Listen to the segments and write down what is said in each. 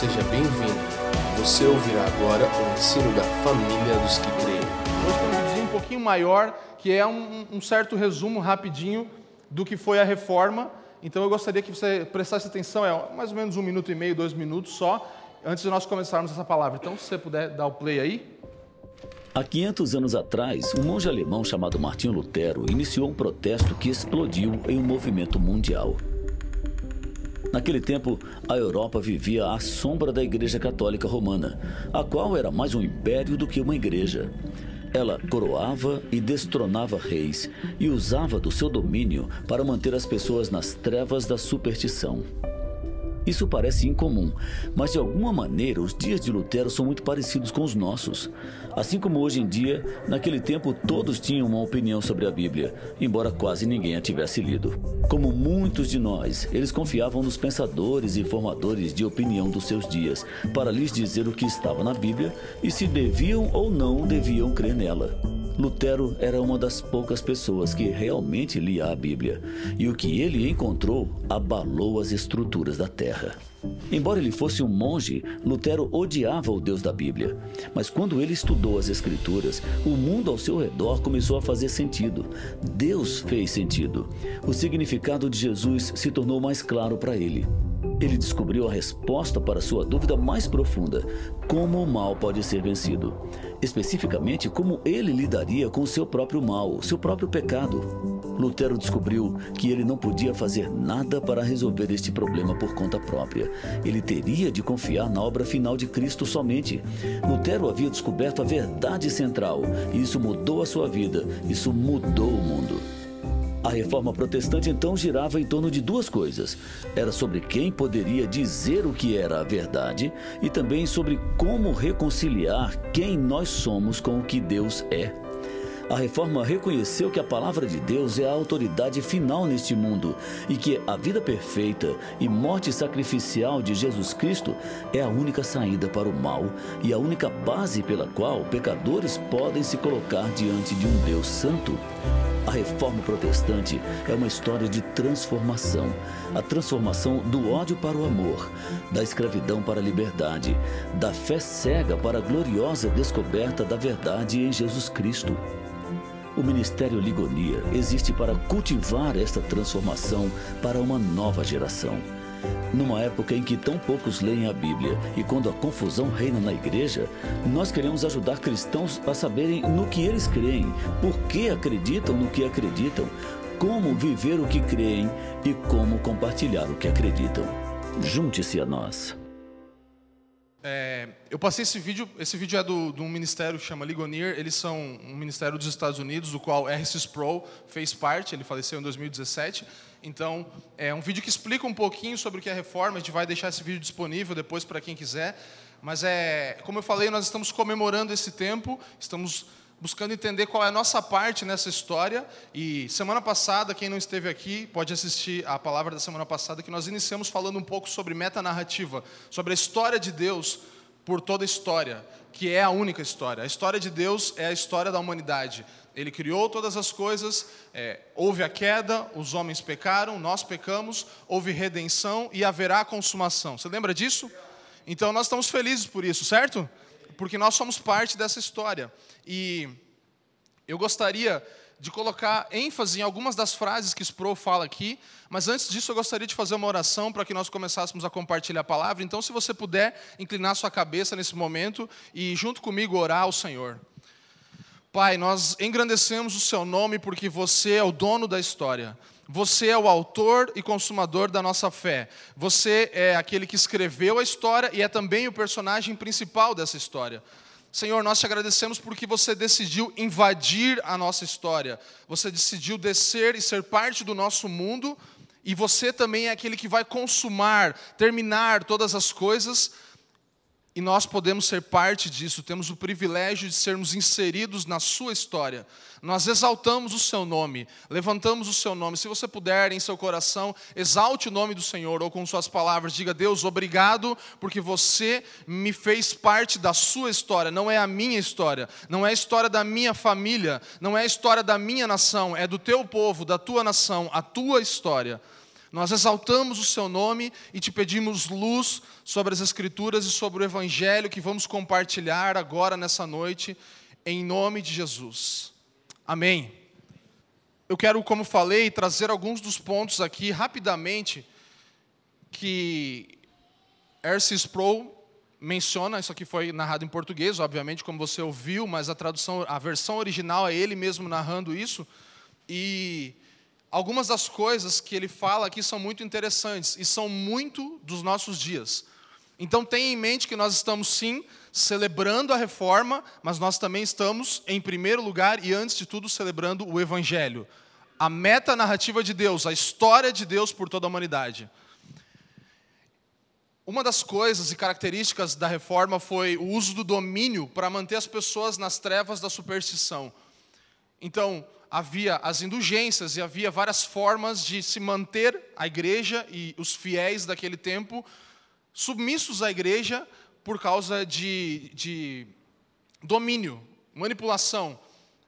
Seja bem-vindo. Você ouvirá agora o ensino da família dos que creem. Hoje temos um vídeo um pouquinho maior, que é um, um certo resumo rapidinho do que foi a reforma. Então eu gostaria que você prestasse atenção, é mais ou menos um minuto e meio, dois minutos só, antes de nós começarmos essa palavra. Então, se você puder dar o play aí. Há 500 anos atrás, um monge alemão chamado Martinho Lutero iniciou um protesto que explodiu em um movimento mundial. Naquele tempo, a Europa vivia à sombra da Igreja Católica Romana, a qual era mais um império do que uma igreja. Ela coroava e destronava reis e usava do seu domínio para manter as pessoas nas trevas da superstição. Isso parece incomum, mas de alguma maneira os dias de Lutero são muito parecidos com os nossos. Assim como hoje em dia, naquele tempo todos tinham uma opinião sobre a Bíblia, embora quase ninguém a tivesse lido. Como muitos de nós, eles confiavam nos pensadores e formadores de opinião dos seus dias para lhes dizer o que estava na Bíblia e se deviam ou não deviam crer nela. Lutero era uma das poucas pessoas que realmente lia a Bíblia, e o que ele encontrou abalou as estruturas da terra. Embora ele fosse um monge, Lutero odiava o Deus da Bíblia. Mas quando ele estudou as Escrituras, o mundo ao seu redor começou a fazer sentido. Deus fez sentido. O significado de Jesus se tornou mais claro para ele. Ele descobriu a resposta para sua dúvida mais profunda: como o mal pode ser vencido. Especificamente, como ele lidaria com seu próprio mal, seu próprio pecado. Lutero descobriu que ele não podia fazer nada para resolver este problema por conta própria. Ele teria de confiar na obra final de Cristo somente. Lutero havia descoberto a verdade central e isso mudou a sua vida, isso mudou o mundo. A reforma protestante então girava em torno de duas coisas. Era sobre quem poderia dizer o que era a verdade e também sobre como reconciliar quem nós somos com o que Deus é. A reforma reconheceu que a palavra de Deus é a autoridade final neste mundo e que a vida perfeita e morte sacrificial de Jesus Cristo é a única saída para o mal e a única base pela qual pecadores podem se colocar diante de um Deus santo. A reforma protestante é uma história de transformação a transformação do ódio para o amor, da escravidão para a liberdade, da fé cega para a gloriosa descoberta da verdade em Jesus Cristo. O Ministério Ligonia existe para cultivar esta transformação para uma nova geração. Numa época em que tão poucos leem a Bíblia e quando a confusão reina na igreja, nós queremos ajudar cristãos a saberem no que eles creem, por que acreditam no que acreditam, como viver o que creem e como compartilhar o que acreditam. Junte-se a nós. É, eu passei esse vídeo, esse vídeo é do, de um ministério que chama Ligonier, eles são um ministério dos Estados Unidos, do qual R.C. Sproul fez parte, ele faleceu em 2017. Então, é um vídeo que explica um pouquinho sobre o que é reforma, a gente vai deixar esse vídeo disponível depois para quem quiser. Mas, é, como eu falei, nós estamos comemorando esse tempo, estamos buscando entender qual é a nossa parte nessa história. E semana passada, quem não esteve aqui, pode assistir a palavra da semana passada, que nós iniciamos falando um pouco sobre metanarrativa, sobre a história de Deus por toda a história, que é a única história. A história de Deus é a história da humanidade. Ele criou todas as coisas, é, houve a queda, os homens pecaram, nós pecamos, houve redenção e haverá consumação. Você lembra disso? Então nós estamos felizes por isso, certo? Porque nós somos parte dessa história. E eu gostaria de colocar ênfase em algumas das frases que Sproul fala aqui, mas antes disso eu gostaria de fazer uma oração para que nós começássemos a compartilhar a palavra. Então, se você puder inclinar sua cabeça nesse momento e junto comigo orar ao Senhor. Pai, nós engrandecemos o seu nome porque você é o dono da história. Você é o autor e consumador da nossa fé. Você é aquele que escreveu a história e é também o personagem principal dessa história. Senhor, nós te agradecemos porque você decidiu invadir a nossa história. Você decidiu descer e ser parte do nosso mundo. E você também é aquele que vai consumar, terminar todas as coisas e nós podemos ser parte disso, temos o privilégio de sermos inseridos na sua história. Nós exaltamos o seu nome, levantamos o seu nome. Se você puder, em seu coração, exalte o nome do Senhor, ou com suas palavras, diga: Deus, obrigado, porque você me fez parte da sua história. Não é a minha história, não é a história da minha família, não é a história da minha nação, é do teu povo, da tua nação, a tua história. Nós exaltamos o seu nome e te pedimos luz sobre as Escrituras e sobre o Evangelho que vamos compartilhar agora nessa noite, em nome de Jesus. Amém. Eu quero, como falei, trazer alguns dos pontos aqui rapidamente que R.C. Sproul menciona, isso aqui foi narrado em português, obviamente, como você ouviu, mas a tradução, a versão original é ele mesmo narrando isso. E algumas das coisas que ele fala aqui são muito interessantes e são muito dos nossos dias. Então tenha em mente que nós estamos sim celebrando a reforma, mas nós também estamos em primeiro lugar e antes de tudo celebrando o evangelho. A meta narrativa de Deus, a história de Deus por toda a humanidade. Uma das coisas e características da reforma foi o uso do domínio para manter as pessoas nas trevas da superstição. Então, havia as indulgências e havia várias formas de se manter a igreja e os fiéis daquele tempo submissos à igreja por causa de, de domínio, manipulação.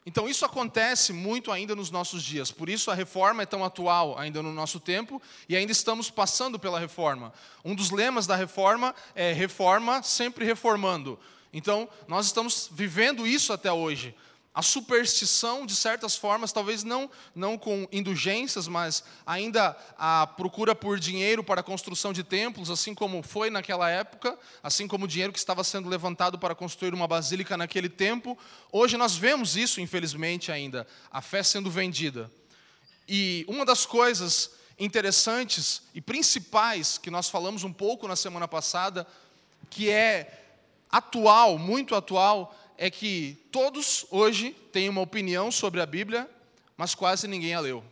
Então, isso acontece muito ainda nos nossos dias, por isso a reforma é tão atual ainda no nosso tempo e ainda estamos passando pela reforma. Um dos lemas da reforma é reforma sempre reformando. Então, nós estamos vivendo isso até hoje a superstição, de certas formas, talvez não, não com indulgências, mas ainda a procura por dinheiro para a construção de templos, assim como foi naquela época, assim como o dinheiro que estava sendo levantado para construir uma basílica naquele tempo. Hoje nós vemos isso, infelizmente, ainda, a fé sendo vendida. E uma das coisas interessantes e principais que nós falamos um pouco na semana passada, que é atual, muito atual, é que todos hoje têm uma opinião sobre a Bíblia, mas quase ninguém a leu.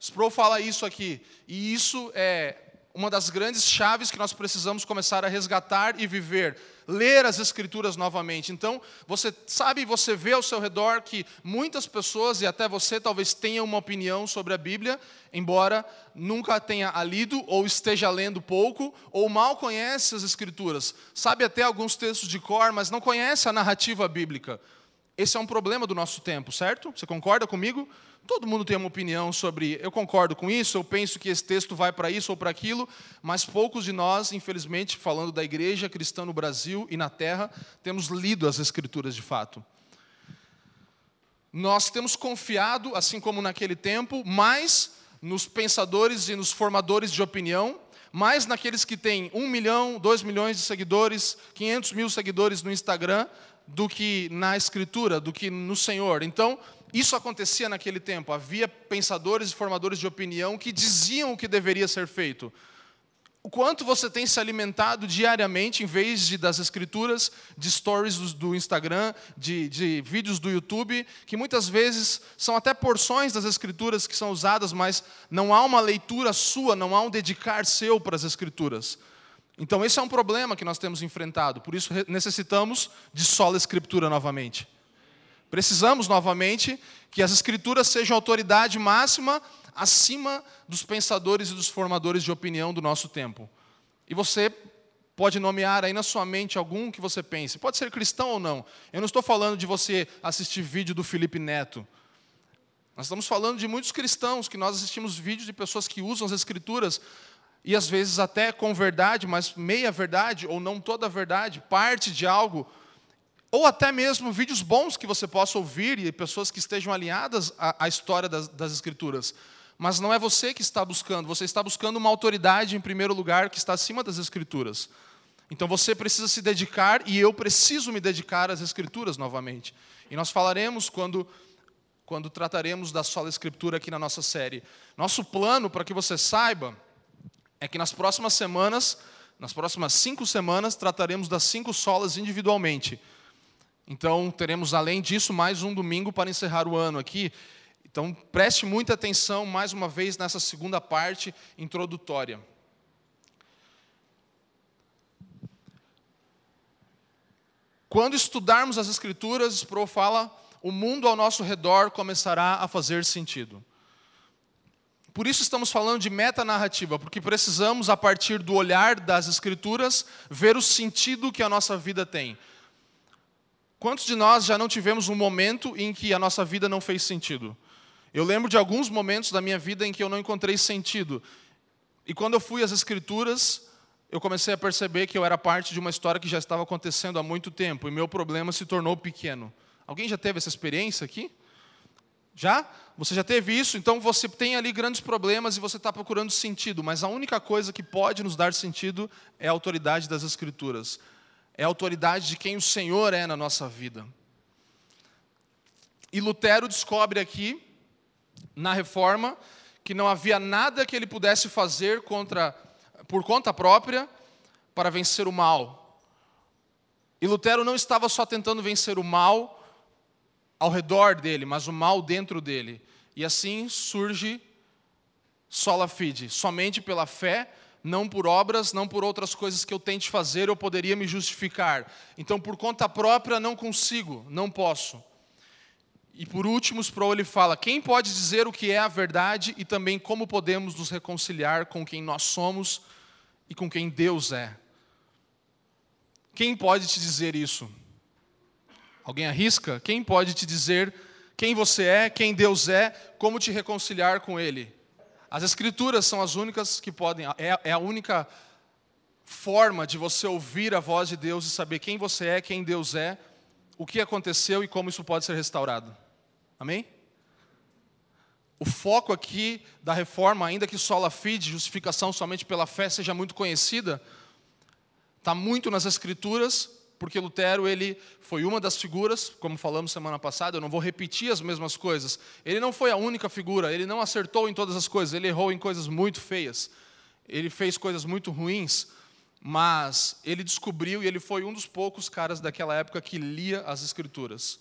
Sproul fala isso aqui, e isso é uma das grandes chaves que nós precisamos começar a resgatar e viver, ler as escrituras novamente. Então, você sabe, você vê ao seu redor que muitas pessoas e até você talvez tenham uma opinião sobre a Bíblia, embora nunca tenha lido ou esteja lendo pouco ou mal conhece as escrituras. Sabe até alguns textos de cor, mas não conhece a narrativa bíblica. Esse é um problema do nosso tempo, certo? Você concorda comigo? Todo mundo tem uma opinião sobre, eu concordo com isso, eu penso que esse texto vai para isso ou para aquilo, mas poucos de nós, infelizmente, falando da igreja cristã no Brasil e na terra, temos lido as escrituras de fato. Nós temos confiado, assim como naquele tempo, mais nos pensadores e nos formadores de opinião, mais naqueles que têm um milhão, dois milhões de seguidores, 500 mil seguidores no Instagram, do que na Escritura, do que no Senhor. Então, isso acontecia naquele tempo. Havia pensadores e formadores de opinião que diziam o que deveria ser feito. O quanto você tem se alimentado diariamente, em vez de das escrituras, de stories do, do Instagram, de, de vídeos do YouTube, que muitas vezes são até porções das escrituras que são usadas, mas não há uma leitura sua, não há um dedicar seu para as escrituras. Então, esse é um problema que nós temos enfrentado, por isso necessitamos de sola escritura novamente. Precisamos novamente que as escrituras sejam autoridade máxima acima dos pensadores e dos formadores de opinião do nosso tempo. E você pode nomear aí na sua mente algum que você pense, pode ser cristão ou não. Eu não estou falando de você assistir vídeo do Felipe Neto. Nós estamos falando de muitos cristãos que nós assistimos vídeos de pessoas que usam as escrituras e às vezes até com verdade, mas meia verdade, ou não toda verdade, parte de algo, ou até mesmo vídeos bons que você possa ouvir e pessoas que estejam alinhadas à, à história das, das Escrituras. Mas não é você que está buscando, você está buscando uma autoridade em primeiro lugar que está acima das Escrituras. Então você precisa se dedicar e eu preciso me dedicar às Escrituras novamente. E nós falaremos quando quando trataremos da sola Escritura aqui na nossa série. Nosso plano, para que você saiba, é que nas próximas semanas, nas próximas cinco semanas, trataremos das cinco solas individualmente. Então, teremos, além disso, mais um domingo para encerrar o ano aqui. Então, preste muita atenção, mais uma vez, nessa segunda parte introdutória. Quando estudarmos as Escrituras, Pro fala, o mundo ao nosso redor começará a fazer sentido. Por isso estamos falando de metanarrativa, porque precisamos, a partir do olhar das Escrituras, ver o sentido que a nossa vida tem. Quantos de nós já não tivemos um momento em que a nossa vida não fez sentido? Eu lembro de alguns momentos da minha vida em que eu não encontrei sentido. E quando eu fui às Escrituras, eu comecei a perceber que eu era parte de uma história que já estava acontecendo há muito tempo e meu problema se tornou pequeno. Alguém já teve essa experiência aqui? Já? Você já teve isso? Então você tem ali grandes problemas e você está procurando sentido, mas a única coisa que pode nos dar sentido é a autoridade das Escrituras, é a autoridade de quem o Senhor é na nossa vida. E Lutero descobre aqui, na reforma, que não havia nada que ele pudesse fazer contra, por conta própria para vencer o mal. E Lutero não estava só tentando vencer o mal ao redor dele, mas o mal dentro dele. E assim surge sola fide, somente pela fé, não por obras, não por outras coisas que eu tente fazer, eu poderia me justificar. Então, por conta própria, não consigo, não posso. E por último, Sproul ele fala: quem pode dizer o que é a verdade e também como podemos nos reconciliar com quem nós somos e com quem Deus é? Quem pode te dizer isso? Alguém arrisca? Quem pode te dizer quem você é, quem Deus é, como te reconciliar com Ele? As Escrituras são as únicas que podem, é, é a única forma de você ouvir a voz de Deus e saber quem você é, quem Deus é, o que aconteceu e como isso pode ser restaurado. Amém? O foco aqui da reforma, ainda que sola fide, justificação somente pela fé, seja muito conhecida, está muito nas Escrituras, porque Lutero ele foi uma das figuras, como falamos semana passada, eu não vou repetir as mesmas coisas. Ele não foi a única figura, ele não acertou em todas as coisas, ele errou em coisas muito feias. Ele fez coisas muito ruins, mas ele descobriu e ele foi um dos poucos caras daquela época que lia as escrituras.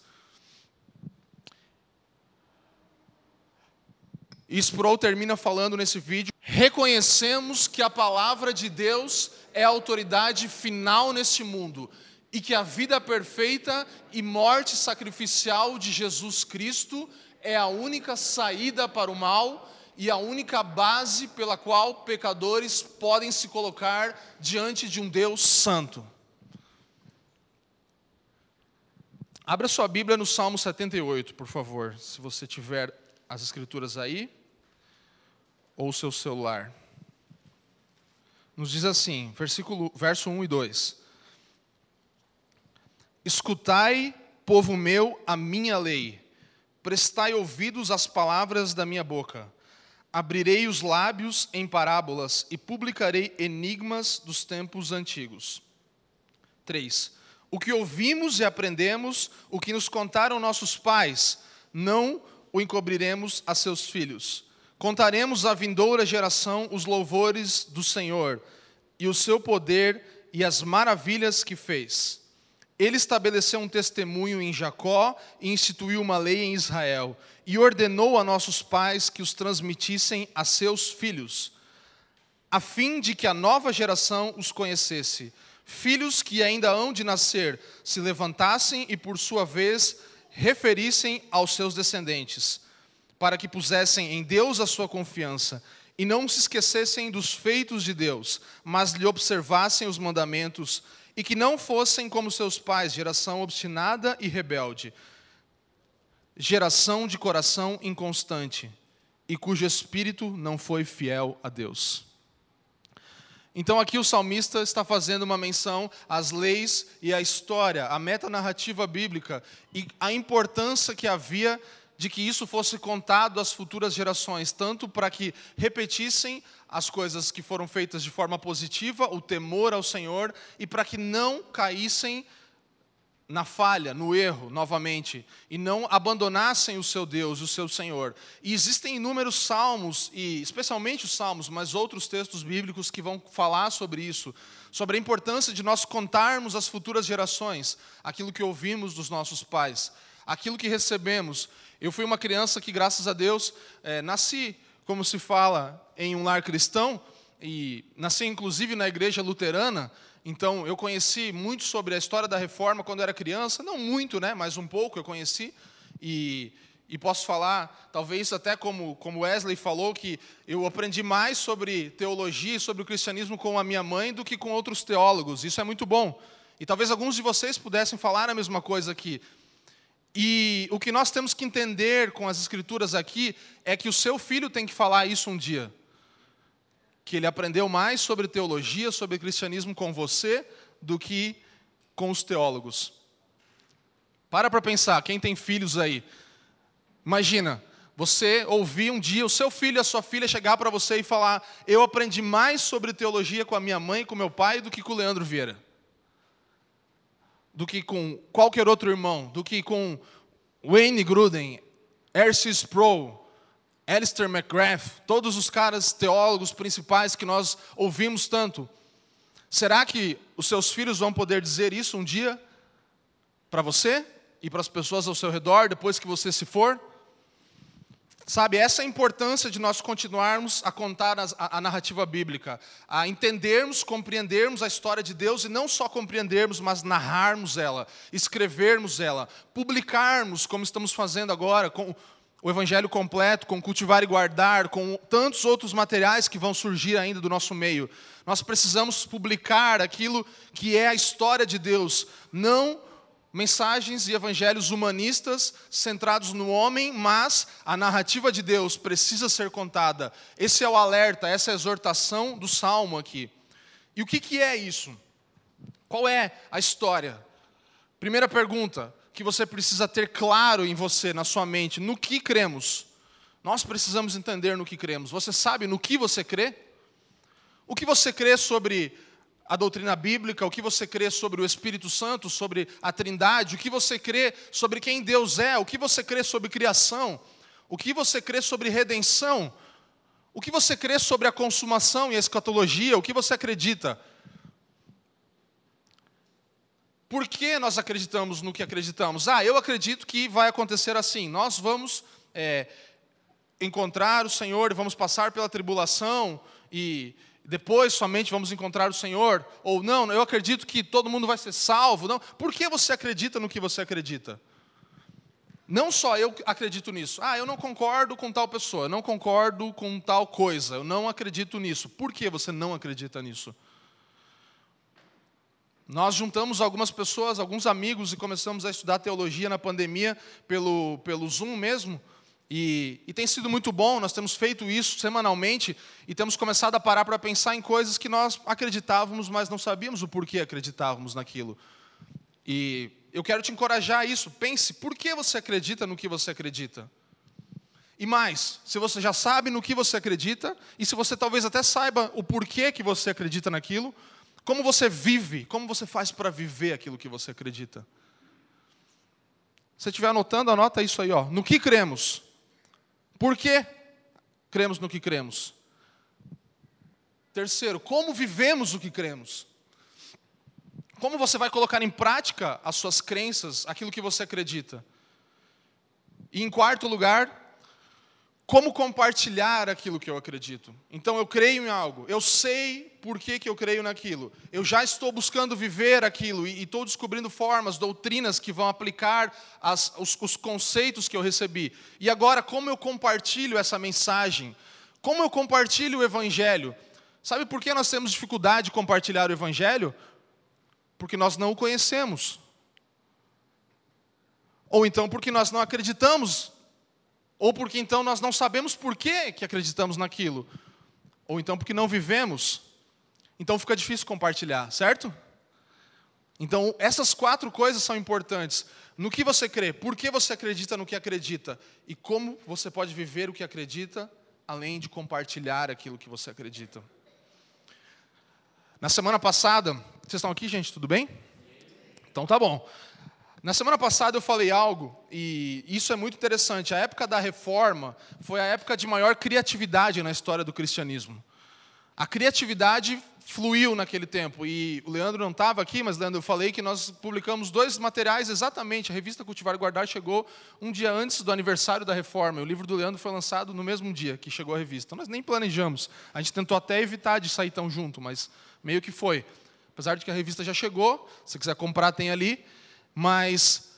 E Sproul termina falando nesse vídeo: reconhecemos que a palavra de Deus é a autoridade final neste mundo e que a vida perfeita e morte sacrificial de Jesus Cristo é a única saída para o mal e a única base pela qual pecadores podem se colocar diante de um Deus santo. Abra sua Bíblia no Salmo 78, por favor, se você tiver as escrituras aí, ou o seu celular. Nos diz assim, versículo, verso 1 e 2. Escutai, povo meu, a minha lei, prestai ouvidos às palavras da minha boca. Abrirei os lábios em parábolas e publicarei enigmas dos tempos antigos. 3. O que ouvimos e aprendemos, o que nos contaram nossos pais, não o encobriremos a seus filhos. Contaremos à vindoura geração os louvores do Senhor e o seu poder e as maravilhas que fez. Ele estabeleceu um testemunho em Jacó e instituiu uma lei em Israel, e ordenou a nossos pais que os transmitissem a seus filhos, a fim de que a nova geração os conhecesse. Filhos que ainda hão de nascer se levantassem e, por sua vez, referissem aos seus descendentes, para que pusessem em Deus a sua confiança e não se esquecessem dos feitos de Deus, mas lhe observassem os mandamentos e que não fossem como seus pais, geração obstinada e rebelde, geração de coração inconstante e cujo espírito não foi fiel a Deus. Então aqui o salmista está fazendo uma menção às leis e à história, à metanarrativa bíblica e a importância que havia de que isso fosse contado às futuras gerações, tanto para que repetissem as coisas que foram feitas de forma positiva, o temor ao Senhor, e para que não caíssem na falha, no erro, novamente, e não abandonassem o seu Deus, o seu Senhor. E existem inúmeros salmos, e especialmente os salmos, mas outros textos bíblicos que vão falar sobre isso, sobre a importância de nós contarmos às futuras gerações aquilo que ouvimos dos nossos pais, aquilo que recebemos. Eu fui uma criança que, graças a Deus, é, nasci como se fala em um lar cristão, e nasci inclusive na igreja luterana, então eu conheci muito sobre a história da reforma quando era criança, não muito, né, mas um pouco eu conheci, e, e posso falar, talvez até como, como Wesley falou, que eu aprendi mais sobre teologia e sobre o cristianismo com a minha mãe do que com outros teólogos, isso é muito bom. E talvez alguns de vocês pudessem falar a mesma coisa aqui. E o que nós temos que entender com as escrituras aqui é que o seu filho tem que falar isso um dia. Que ele aprendeu mais sobre teologia, sobre cristianismo com você do que com os teólogos. Para para pensar, quem tem filhos aí? Imagina, você ouvir um dia o seu filho a sua filha chegar para você e falar: Eu aprendi mais sobre teologia com a minha mãe e com meu pai do que com o Leandro Vieira do que com qualquer outro irmão, do que com Wayne Gruden, R.C. Sproul, Alistair McGrath, todos os caras teólogos principais que nós ouvimos tanto. Será que os seus filhos vão poder dizer isso um dia para você e para as pessoas ao seu redor depois que você se for? Sabe, essa é a importância de nós continuarmos a contar a, a, narrativa bíblica, a entendermos, compreendermos a história de Deus e não só compreendermos, mas narrarmos ela, escrevermos ela, publicarmos, como estamos fazendo agora, com o Evangelho completo, com cultivar e guardar, com tantos outros materiais que vão surgir ainda do nosso meio. Nós precisamos publicar aquilo que é a história de Deus, não mensagens e evangelhos humanistas centrados no homem, mas a narrativa de Deus precisa ser contada. Esse é o alerta, essa é a exortação do salmo aqui. E o que, que é isso? Qual é a história? Primeira pergunta que você precisa ter claro em você, na sua mente: no que cremos? Nós precisamos entender no que cremos. Você sabe no que você crê? O que você crê sobre a doutrina bíblica, o que você crê sobre o Espírito Santo, sobre a Trindade, o que você crê sobre quem Deus é, o que você crê sobre criação, o que você crê sobre redenção, o que você crê sobre a consumação e a escatologia, o que você acredita. Por que nós acreditamos no que acreditamos? Ah, eu acredito que vai acontecer assim. Nós vamos é, encontrar o Senhor, vamos passar pela tribulação e depois somente vamos encontrar o Senhor, ou não, eu acredito que todo mundo vai ser salvo, não. Por que você acredita no que você acredita? Não só eu acredito nisso. Ah, eu não concordo com tal pessoa, eu não concordo com tal coisa, eu não acredito nisso. Por que você não acredita nisso? Nós juntamos algumas pessoas, alguns amigos, e começamos a estudar teologia na pandemia pelo, pelo Zoom mesmo. E, e, tem sido muito bom, nós temos feito isso semanalmente e temos começado a parar para pensar em coisas que nós acreditávamos, mas não sabíamos o porquê acreditávamos naquilo. E eu quero te encorajar a isso. Pense, por que você acredita no que você acredita? E mais, se você já sabe no que você acredita, e se você talvez até saiba o porquê que você acredita naquilo, como você vive, como você faz para viver aquilo que você acredita? Se estiver anotando, anota isso aí, ó. No que cremos? Por que cremos no que cremos? Terceiro, como vivemos o que cremos? Como você vai colocar em prática as suas crenças, aquilo que você acredita? E em quarto lugar, como compartilhar aquilo que eu acredito. Então eu creio em algo, eu sei por que, que eu creio naquilo, eu já estou buscando viver aquilo e, estou descobrindo formas, doutrinas que vão aplicar as, os, os conceitos que eu recebi. E agora, como eu compartilho essa mensagem? Como eu compartilho o Evangelho? Sabe por que nós temos dificuldade de compartilhar o Evangelho? Porque nós não o conhecemos. Ou então porque nós não acreditamos ou porque então nós não sabemos por que, que acreditamos naquilo. Ou então porque não vivemos. Então fica difícil compartilhar, certo? Então, essas quatro coisas são importantes. No que você crê, por que você acredita no que acredita e como você pode viver o que acredita, além de compartilhar aquilo que você acredita. Na semana passada, vocês estão aqui, gente? Tudo bem? Então tá bom. Na semana passada eu falei algo, e isso é muito interessante. A época da reforma foi a época de maior criatividade na história do cristianismo. A criatividade fluiu naquele tempo. E o Leandro não estava aqui, mas Leandro, eu falei que nós publicamos dois materiais exatamente. A revista Cultivar e Guardar chegou um dia antes do aniversário da reforma. O livro do Leandro foi lançado no mesmo dia que chegou a revista. Nós nem planejamos. A gente tentou até evitar de sair tão junto, mas meio que foi. Apesar de que a revista já chegou, se quiser comprar, tem ali. Mas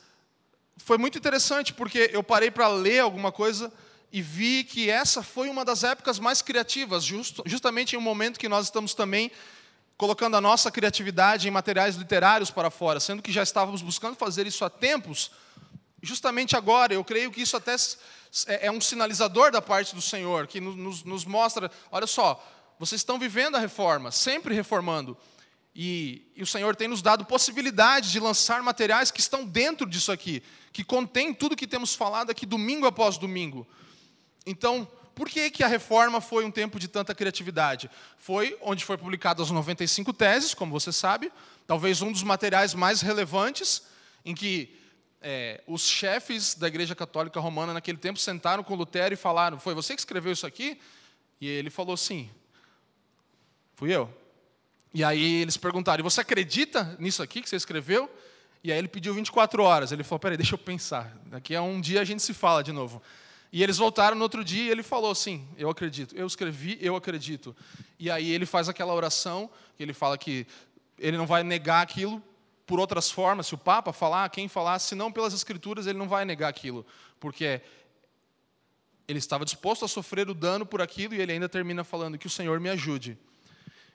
foi muito interessante porque eu parei para ler alguma coisa e vi que essa foi uma das épocas mais criativas, just, justamente em um momento que nós estamos também colocando a nossa criatividade em materiais literários para fora, sendo que já estávamos buscando fazer isso há tempos. justamente agora, eu creio que isso até é, é um sinalizador da parte do Senhor, que nos, nos mostra: olha só, vocês estão vivendo a reforma, sempre reformando. E, e, o Senhor tem nos dado possibilidade de lançar materiais que estão dentro disso aqui, que contém tudo que temos falado aqui domingo após domingo. Então, por que, que a reforma foi um tempo de tanta criatividade? Foi onde foi publicado as 95 teses, como você sabe, talvez um dos materiais mais relevantes, em que é, os chefes da Igreja Católica Romana naquele tempo sentaram com Lutero e falaram: Foi você que escreveu isso aqui? E ele falou: Sim, fui eu. E aí eles perguntaram: e Você acredita nisso aqui que você escreveu? E aí ele pediu 24 horas. Ele falou: Peraí, deixa eu pensar. Daqui a um dia a gente se fala de novo. E eles voltaram no outro dia e ele falou: Sim, eu acredito. Eu escrevi, eu acredito. E aí ele faz aquela oração, ele fala que ele não vai negar aquilo por outras formas. Se o Papa falar, quem falar, se não pelas Escrituras, ele não vai negar aquilo. Porque ele estava disposto a sofrer o dano por aquilo e ele ainda termina falando: Que o Senhor me ajude.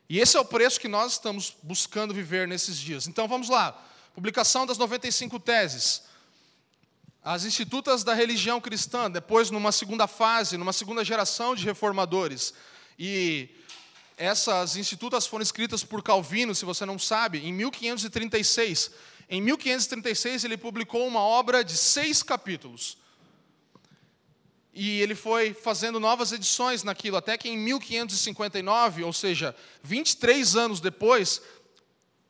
E esse é o preço que nós estamos buscando viver nesses dias. Então vamos lá. Publicação das 95 teses. As institutas da religião cristã, depois numa segunda fase, numa segunda geração de reformadores. E essas institutas foram escritas por Calvino, se você não sabe, em 1536. Em 1536 ele publicou uma obra de seis capítulos. E ele foi fazendo novas edições naquilo, até que em 1559, ou seja, 23 anos depois,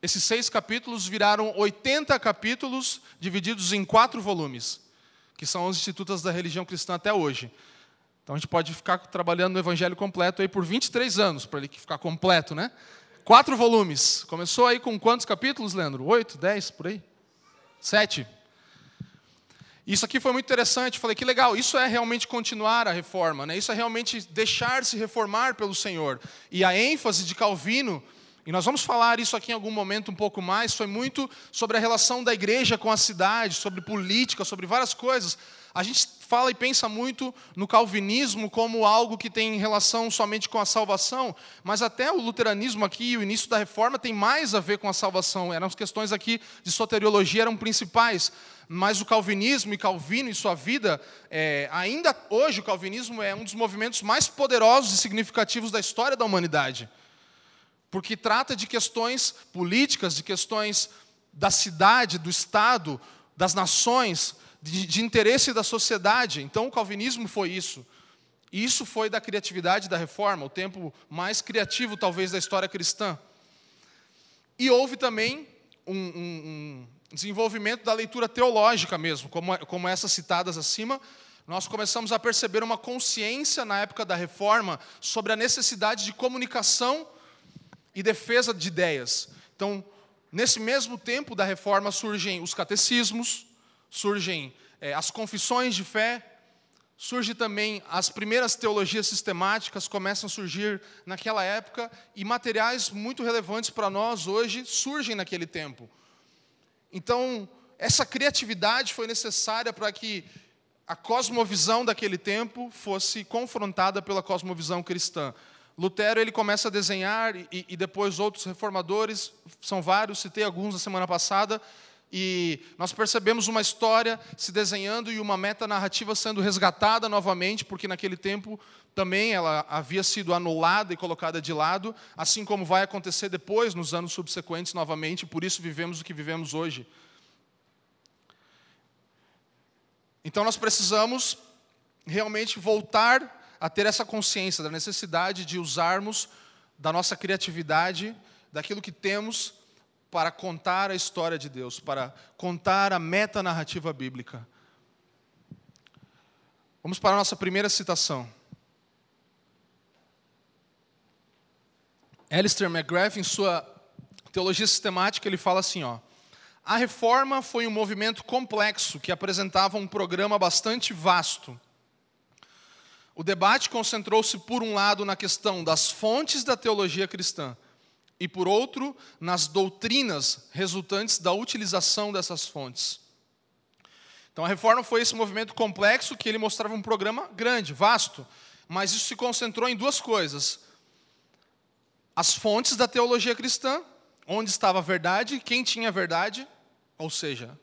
esses seis capítulos viraram 80 capítulos divididos em quatro volumes, que são os institutos da religião cristã até hoje. Então a gente pode ficar trabalhando no evangelho completo aí por 23 anos, para ele ficar completo, né? Quatro volumes. Começou aí com quantos capítulos, Leandro? Oito, dez, por aí? Sete. Isso aqui foi muito interessante. Falei que legal, isso é realmente continuar a reforma, né? isso é realmente deixar-se reformar pelo Senhor. E a ênfase de Calvino, e nós vamos falar isso aqui em algum momento um pouco mais, foi muito sobre a relação da igreja com a cidade, sobre política, sobre várias coisas. A gente fala e pensa muito no calvinismo como algo que tem relação somente com a salvação, mas até o luteranismo aqui, o início da reforma, tem mais a ver com a salvação. Eram as questões aqui de soteriologia eram principais, mas o calvinismo e Calvino e sua vida, é, ainda hoje o calvinismo é um dos movimentos mais poderosos e significativos da história da humanidade, porque trata de questões políticas, de questões da cidade, do Estado, das nações, de, de interesse da sociedade. Então, o calvinismo foi isso. E isso foi da criatividade da reforma, o tempo mais criativo, talvez, da história cristã. E houve também um, um, um desenvolvimento da leitura teológica mesmo, como, como essas citadas acima. Nós começamos a perceber uma consciência na época da reforma sobre a necessidade de comunicação e defesa de ideias. Então, nesse mesmo tempo da reforma surgem os catecismos, surgem é, as confissões de fé, surge também as primeiras teologias sistemáticas começam a surgir naquela época e materiais muito relevantes para nós hoje surgem naquele tempo. Então, essa criatividade foi necessária para que a cosmovisão daquele tempo fosse confrontada pela cosmovisão cristã. Lutero ele começa a desenhar e, e depois outros reformadores, são vários, citei alguns na semana passada, e nós percebemos uma história se desenhando e uma meta narrativa sendo resgatada novamente, porque naquele tempo também ela havia sido anulada e colocada de lado, assim como vai acontecer depois, nos anos subsequentes, novamente, por isso vivemos o que vivemos hoje. Então nós precisamos realmente voltar a ter essa consciência da necessidade de usarmos da nossa criatividade, daquilo que temos para contar a história de Deus, para contar a metanarrativa bíblica. Vamos para a nossa primeira citação. Alistair McGrath, em sua teologia sistemática, ele fala assim: ó, a reforma foi um movimento complexo que apresentava um programa bastante vasto. O debate concentrou-se, por um lado, na questão das fontes da teologia cristã, e, por outro, nas doutrinas resultantes da utilização dessas fontes. Então, a reforma foi esse movimento complexo que ele mostrava um programa grande, vasto, mas isso se concentrou em duas coisas: as fontes da teologia cristã, onde estava a verdade, quem tinha a verdade, ou seja,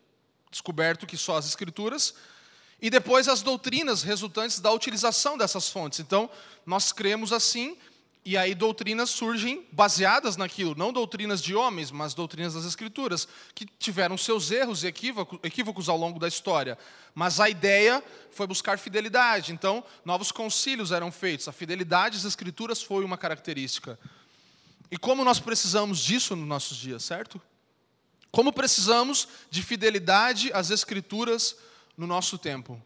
descoberto que só as Escrituras, e depois as doutrinas resultantes da utilização dessas fontes. Então, nós cremos assim, e aí doutrinas surgem baseadas naquilo, não doutrinas de homens, mas doutrinas das Escrituras, que tiveram seus erros e equívocos ao longo da história. Mas a ideia foi buscar fidelidade. Então, novos concílios eram feitos. A fidelidade às Escrituras foi uma característica. E como nós precisamos disso nos nossos dias, certo? Como precisamos de fidelidade às Escrituras no nosso tempo.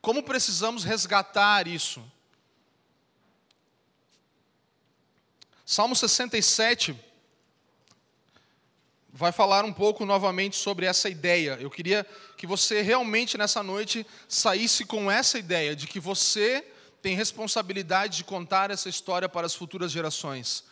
Como precisamos resgatar isso? Salmo 67 vai falar um pouco novamente sobre essa ideia. Eu queria que você realmente nessa noite saísse com essa ideia de que você tem responsabilidade de contar essa história para as futuras gerações.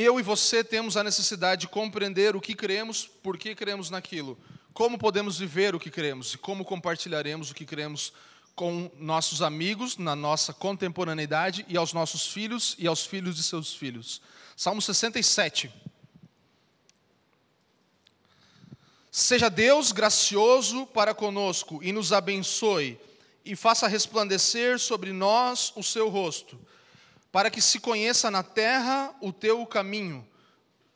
eu e você temos a necessidade de compreender o que cremos, por que cremos naquilo, como podemos viver o que cremos e como compartilharemos o que cremos com nossos amigos, na nossa contemporaneidade e aos nossos filhos e aos filhos de seus filhos. Salmo 67. Seja Deus gracioso para conosco e nos abençoe, e faça resplandecer sobre nós o seu rosto para que se conheça na terra o teu caminho.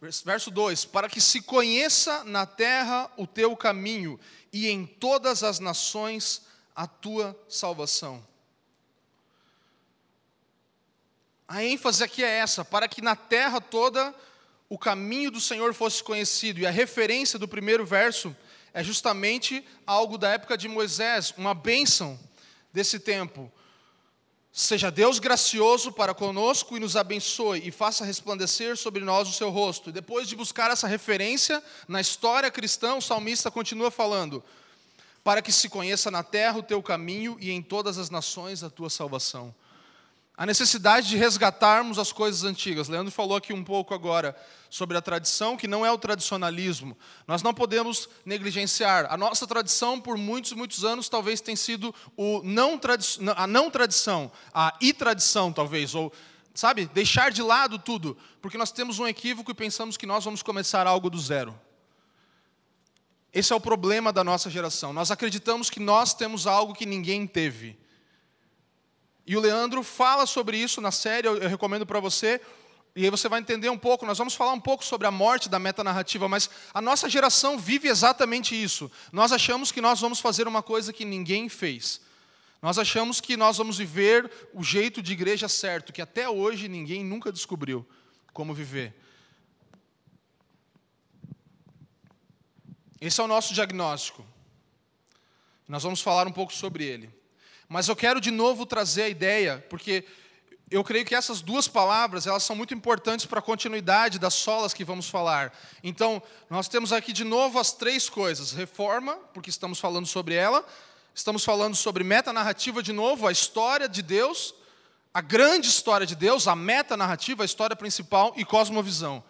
Verso 2: Para que se conheça na terra o teu caminho, e em todas as nações a tua salvação. A ênfase aqui é essa, para que na terra toda o caminho do Senhor fosse conhecido. E a referência do primeiro verso é justamente algo da época de Moisés, uma bênção desse tempo. Seja Deus gracioso para conosco e nos abençoe e faça resplandecer sobre nós o seu rosto. E depois de buscar essa referência na história cristã, o salmista continua falando: para que se conheça na terra o teu caminho e em todas as nações a tua salvação a necessidade de resgatarmos as coisas antigas. Leandro falou aqui um pouco agora sobre a tradição, que não é o tradicionalismo. Nós não podemos negligenciar. A nossa tradição, por muitos, muitos anos, talvez tenha sido o não a não tradição, a itradição, talvez, ou, sabe, deixar de lado tudo, porque nós temos um equívoco e pensamos que nós vamos começar algo do zero. Esse é o problema da nossa geração. Nós acreditamos que nós temos algo que ninguém teve. E o Leandro fala sobre isso na série, eu, recomendo para você. E aí você vai entender um pouco, nós vamos falar um pouco sobre a morte da metanarrativa, mas a nossa geração vive exatamente isso. Nós achamos que nós vamos fazer uma coisa que ninguém fez. Nós achamos que nós vamos viver o jeito de igreja certo, que até hoje ninguém nunca descobriu como viver. Esse é o nosso diagnóstico. Nós vamos falar um pouco sobre ele. Mas eu quero de novo trazer a ideia, porque eu creio que essas duas palavras, elas são muito importantes para a continuidade das solas que vamos falar. Então, nós temos aqui de novo as três coisas: reforma, porque estamos falando sobre ela, estamos falando sobre metanarrativa de novo, a história de Deus, a grande história de Deus, a metanarrativa, a história principal e cosmovisão.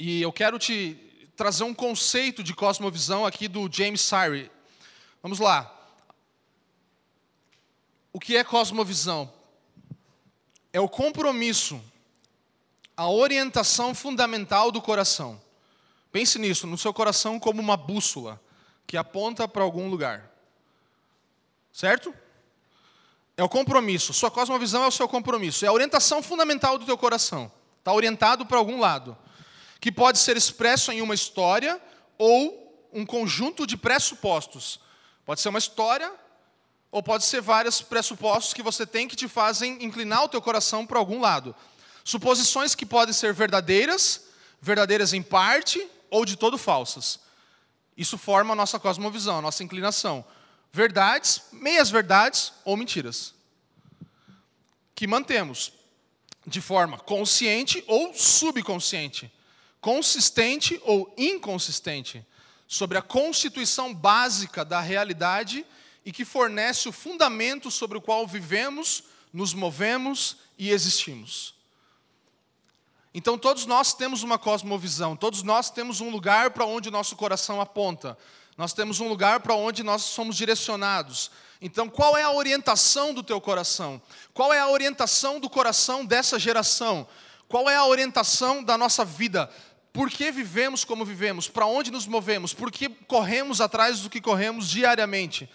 E eu quero te trazer um conceito de cosmovisão aqui do James Sire. Vamos lá. O que é cosmovisão? É o compromisso, a orientação fundamental do coração. Pense nisso, no seu coração como uma bússola que aponta para algum lugar. Certo? É o compromisso. Sua cosmovisão é o seu compromisso. É a orientação fundamental do teu coração. Está orientado para algum lado. Que pode ser expresso em uma história ou um conjunto de pressupostos Pode ser uma história, ou pode ser vários pressupostos que você tem que te fazem inclinar o teu coração para algum lado. Suposições que podem ser verdadeiras, verdadeiras em parte, ou de todo falsas. Isso forma a nossa cosmovisão, a nossa inclinação. Verdades, meias verdades ou mentiras. Que mantemos de forma consciente ou subconsciente, consistente ou inconsistente sobre a constituição básica da realidade e que fornece o fundamento sobre o qual vivemos, nos movemos e existimos. Então, todos nós temos uma cosmovisão, todos nós temos um lugar para onde o nosso coração aponta, nós temos um lugar para onde nós somos direcionados. Então, qual é a orientação do teu coração? Qual é a orientação do coração dessa geração? Qual é a orientação da nossa vida? por que vivemos como vivemos, para onde nos movemos, por que corremos atrás do que corremos diariamente.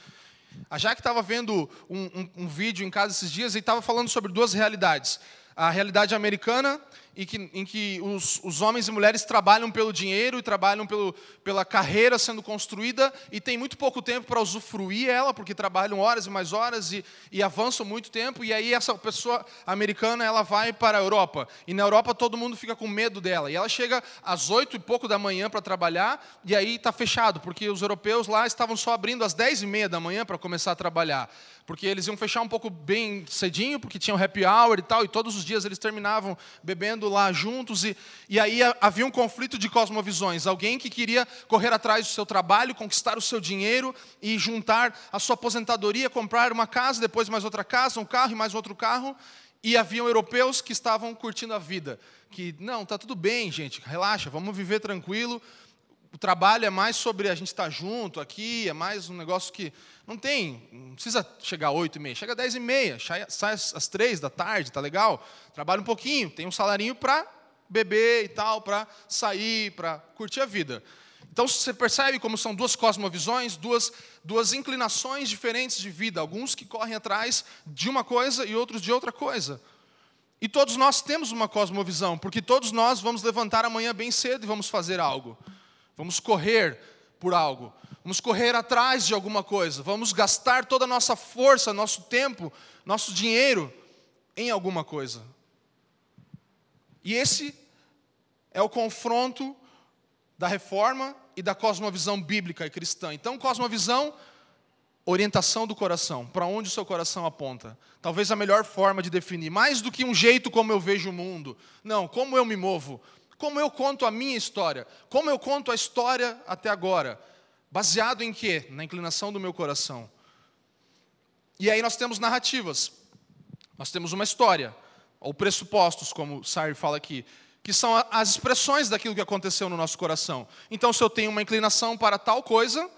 A Jaque estava vendo um, um, um, vídeo em casa esses dias e estava falando sobre duas realidades. A realidade americana em que, em que os, os, homens e mulheres trabalham pelo dinheiro e trabalham pelo, pela carreira sendo construída e tem muito pouco tempo para usufruir ela, porque trabalham horas e mais horas e, e, avançam muito tempo. E aí essa pessoa americana ela vai para a Europa. E na Europa todo mundo fica com medo dela. E ela chega às oito e pouco da manhã para trabalhar e aí está fechado, porque os europeus lá estavam só abrindo às dez e meia da manhã para começar a trabalhar porque eles iam fechar um pouco bem cedinho, porque tinham happy hour e tal, e todos os dias eles terminavam bebendo lá juntos, e, e aí havia um conflito de cosmovisões. Alguém que queria correr atrás do seu trabalho, conquistar o seu dinheiro e juntar a sua aposentadoria, comprar uma casa, depois mais outra casa, um carro e mais outro carro, e haviam europeus que estavam curtindo a vida, que não, está tudo bem, gente, relaxa, vamos viver tranquilo, o trabalho é mais sobre a gente estar junto aqui, é mais um negócio que não tem, não precisa chegar às 8 e meia, chega às 10 e meia, sai às 3 da tarde, tá legal? Trabalha um pouquinho, tem um salarinho para beber e tal, para sair, para curtir a vida. Então você percebe como são duas cosmovisões, duas, duas inclinações diferentes de vida, alguns que correm atrás de uma coisa e outros de outra coisa. E todos nós temos uma cosmovisão, porque todos nós vamos levantar amanhã bem cedo e vamos fazer algo. Vamos correr por algo. Vamos correr atrás de alguma coisa. Vamos gastar toda a nossa força, nosso tempo, nosso dinheiro em alguma coisa. E esse é o confronto da reforma e da cosmovisão bíblica e cristã. Então, cosmovisão, orientação do coração, para onde o seu coração aponta. Talvez a melhor forma de definir, mais do que um jeito como eu vejo o mundo. Não, como eu me movo, como eu conto a minha história? Como eu conto a história até agora? Baseado em quê? Na inclinação do meu coração. E aí nós temos narrativas. Nós temos uma história, ou pressupostos, como Sarri fala aqui, que são as expressões daquilo que aconteceu no nosso coração. Então, se eu tenho uma inclinação para tal coisa,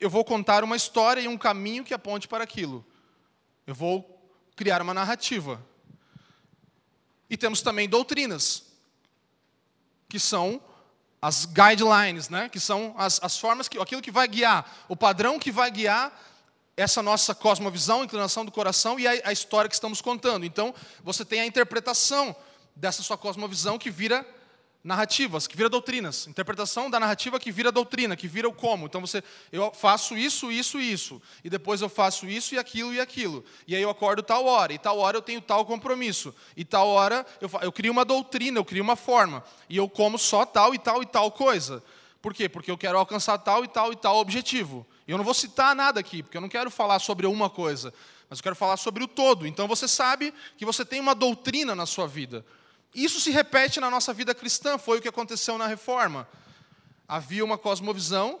eu vou contar uma história e um caminho que aponte para aquilo. Eu vou criar uma narrativa. E temos também doutrinas que são as guidelines, né? que são as, as formas, que, aquilo que vai guiar, o padrão que vai guiar essa nossa cosmovisão, inclinação do coração e a, a história que estamos contando. Então, você tem a interpretação dessa sua cosmovisão que vira narrativas, que vira doutrinas. Interpretação da narrativa que vira doutrina, que vira o como. Então você, eu faço isso, isso, isso, e depois eu faço isso e aquilo e aquilo. E aí eu acordo tal hora, e tal hora eu tenho tal compromisso, e tal hora eu, eu crio uma doutrina, eu crio uma forma, e eu como só tal e tal e tal coisa. Por quê? Porque eu quero alcançar tal e tal e tal objetivo. E eu não vou citar nada aqui, porque eu não quero falar sobre uma coisa, mas eu quero falar sobre o todo. Então você sabe que você tem uma doutrina na sua vida. Isso se repete na nossa vida cristã, foi o que aconteceu na reforma. Havia uma cosmovisão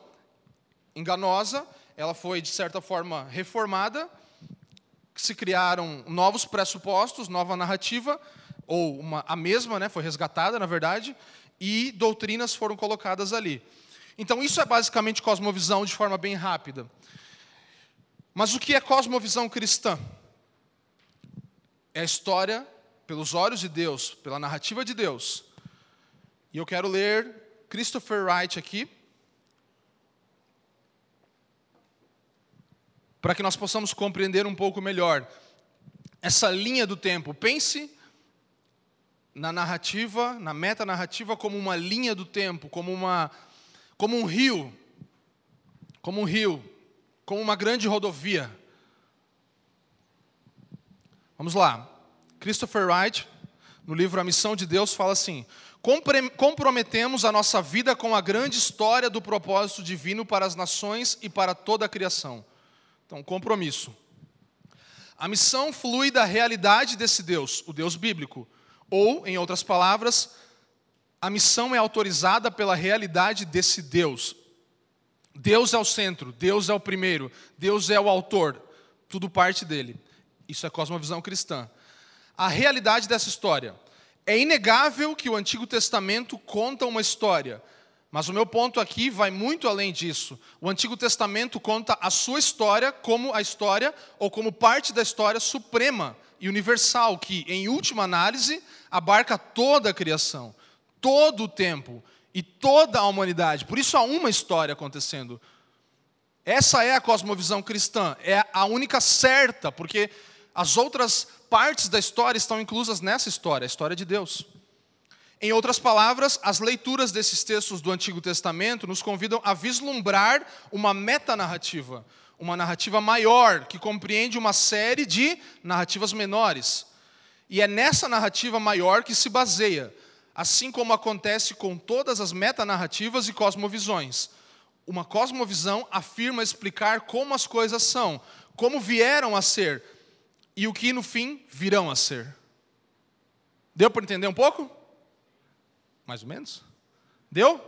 enganosa, ela foi, de certa forma, reformada, se criaram novos pressupostos, nova narrativa, ou uma, a mesma, né, foi resgatada, na verdade, e doutrinas foram colocadas ali. Então, isso é basicamente cosmovisão de forma bem rápida. Mas o que é cosmovisão cristã? É a história pelos olhos de Deus, pela narrativa de Deus. E eu quero ler Christopher Wright aqui, para que nós possamos compreender um pouco melhor essa linha do tempo. Pense na narrativa, na metanarrativa como uma linha do tempo, como uma como um rio, como um rio, como uma grande rodovia. Vamos lá. Christopher Wright, no livro A Missão de Deus, fala assim: comprometemos a nossa vida com a grande história do propósito divino para as nações e para toda a criação. Então, compromisso. A missão flui da realidade desse Deus, o Deus bíblico. Ou, em outras palavras, a missão é autorizada pela realidade desse Deus. Deus é o centro, Deus é o primeiro, Deus é o autor, tudo parte dele. Isso é cosmovisão cristã a realidade dessa história. É inegável que o Antigo Testamento conta uma história, mas o meu ponto aqui vai muito além disso. O Antigo Testamento conta a sua história como a história ou como parte da história suprema e universal, que, em última análise, abarca toda a criação, todo o tempo e toda a humanidade. Por isso há uma história acontecendo. Essa é a cosmovisão cristã, é a única certa, porque as outras partes da história estão inclusas nessa história, a história de Deus. Em outras palavras, as leituras desses textos do Antigo Testamento nos convidam a vislumbrar uma metanarrativa, uma narrativa maior, que compreende uma série de narrativas menores. E é nessa narrativa maior que se baseia, assim como acontece com todas as metanarrativas e cosmovisões. Uma cosmovisão afirma explicar como as coisas são, como vieram a ser e o que no fim virão a ser. Deu para entender um pouco? Mais ou menos? Deu?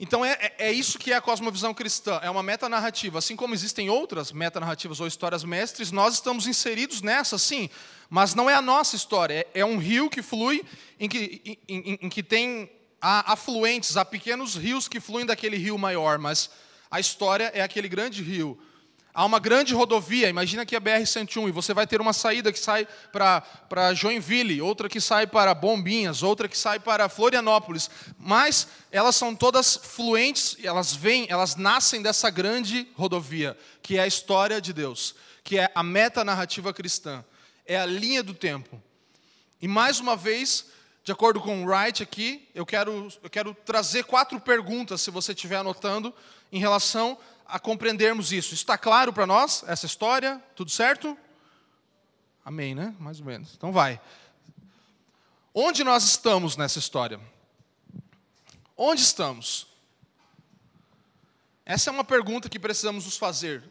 Então é, é, é, isso que é a cosmovisão cristã, é uma metanarrativa. Assim como existem outras metanarrativas ou histórias mestres, nós estamos inseridos nessa, sim, mas não é a nossa história, é, é um rio que flui, em que, em, em, em que tem afluentes, há pequenos rios que fluem daquele rio maior, mas a história é aquele grande rio Há uma grande rodovia, imagina que é a BR-101, e você vai ter uma saída que sai para Joinville, outra que sai para Bombinhas, outra que sai para Florianópolis. Mas elas são todas fluentes, elas vêm, elas nascem dessa grande rodovia, que é a história de Deus, que é a meta-narrativa cristã, é a linha do tempo. E mais uma vez, de acordo com o Wright aqui, eu quero, eu quero trazer quatro perguntas, se você estiver anotando, em relação a compreendermos isso. Está claro para nós essa história? Tudo certo? Amém, né? Mais ou menos. Então vai. Onde nós estamos nessa história? Onde estamos? Essa é uma pergunta que precisamos nos fazer.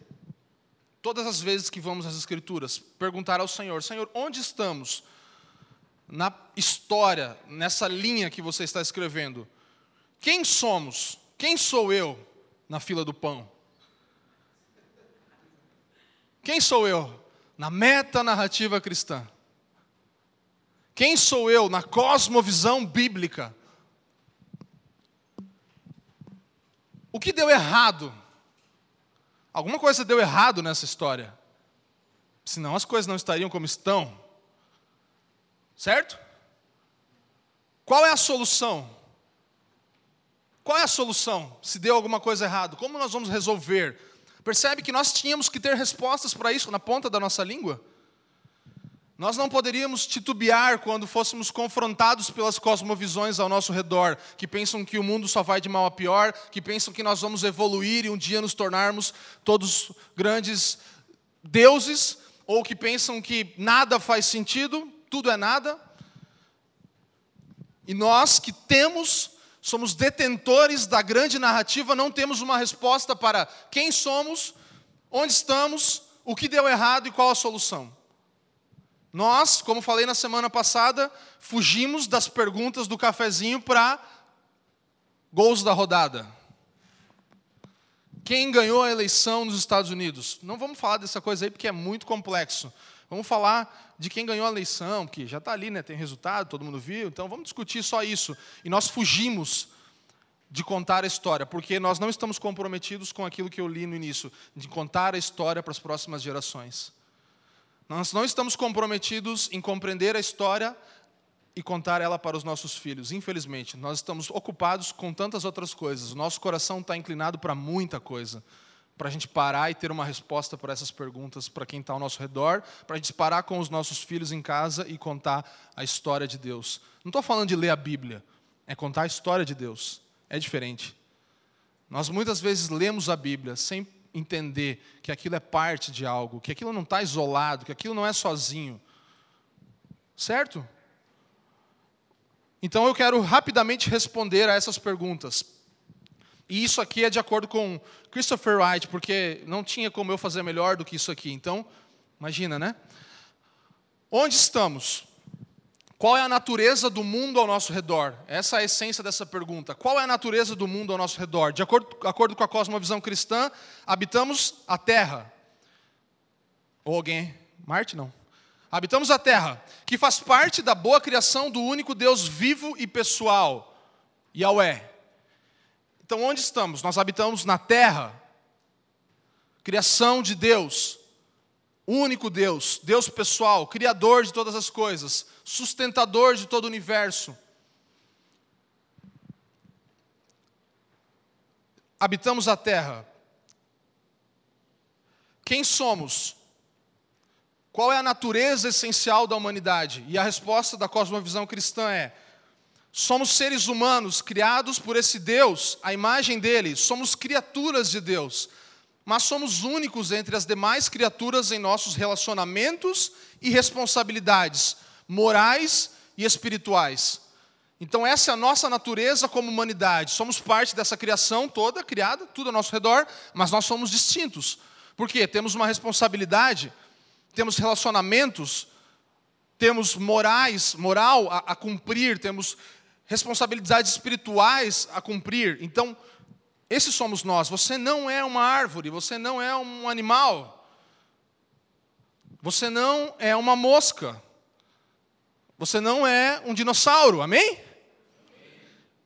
Todas as vezes que vamos às Escrituras, perguntar ao Senhor: Senhor, onde estamos na história, nessa linha que você está escrevendo? Quem somos? Quem sou eu na fila do pão? Quem sou eu? Na meta-narrativa cristã. Quem sou eu na cosmovisão bíblica? O que deu errado? Alguma coisa deu errado nessa história. Senão as coisas não estariam como estão. Certo? Qual é a solução? Qual é a solução se deu alguma coisa errada? Como nós vamos resolver? Percebe que nós tínhamos que ter respostas para isso na ponta da nossa língua? Nós não poderíamos titubear quando fôssemos confrontados pelas cosmovisões ao nosso redor, que pensam que o mundo só vai de mal a pior, que pensam que nós vamos evoluir e um dia nos tornarmos todos grandes deuses, ou que pensam que nada faz sentido, tudo é nada. E nós que temos somos detentores da grande narrativa, não temos uma resposta para quem somos, onde estamos, o que deu errado e qual a solução. Nós, como falei na semana passada, fugimos das perguntas do cafezinho para gols da rodada. Quem ganhou a eleição nos Estados Unidos? Não vamos falar dessa coisa aí porque é muito complexo. Vamos falar de quem ganhou a eleição, que já está ali, né, tem resultado, todo mundo viu, então vamos discutir só isso. E nós fugimos de contar a história, porque nós não estamos comprometidos com aquilo que eu li no início, de contar a história para as próximas gerações. Nós não estamos comprometidos em compreender a história e contar ela para os nossos filhos, infelizmente. Nós estamos ocupados com tantas outras coisas, o nosso coração está inclinado para muita coisa para a gente parar e ter uma resposta para essas perguntas para quem está ao nosso redor, para a gente parar com os nossos filhos em casa e contar a história de Deus. Não estou falando de ler a Bíblia, é contar a história de Deus. É diferente. Nós muitas vezes lemos a Bíblia sem entender que aquilo é parte de algo, que aquilo não está isolado, que aquilo não é sozinho. Certo? Então eu quero rapidamente responder a essas perguntas. E isso aqui é de acordo com Christopher Wright, porque não tinha como eu fazer melhor do que isso aqui. Então, imagina, né? Onde estamos? Qual é a natureza do mundo ao nosso redor? Essa é a essência dessa pergunta. Qual é a natureza do mundo ao nosso redor? De acordo, acordo com a cosmovisão cristã, habitamos a Terra. Ou alguém? Marte não. Habitamos a Terra, que faz parte da boa criação do único Deus vivo e pessoal, Yahweh. Então, onde estamos? Nós habitamos na terra, criação de Deus, único Deus, Deus pessoal, criador de todas as coisas, sustentador de todo o universo. habitamos a terra? Quem somos? Qual é a natureza essencial da humanidade? E a resposta da cosmovisão cristã é: somos seres humanos criados por esse Deus, a imagem dele, somos criaturas de Deus, mas somos únicos entre as demais criaturas em nossos relacionamentos e responsabilidades morais e espirituais. Então, essa é a nossa natureza como humanidade. Somos parte dessa criação toda, criada, tudo ao nosso redor, mas nós somos distintos. Por quê? Temos uma responsabilidade, temos relacionamentos, temos morais, moral a, a cumprir, temos responsabilidades espirituais a cumprir. Então, esses somos nós. Você não é uma árvore, você não é um animal, você não é uma mosca, você não é um dinossauro, amém?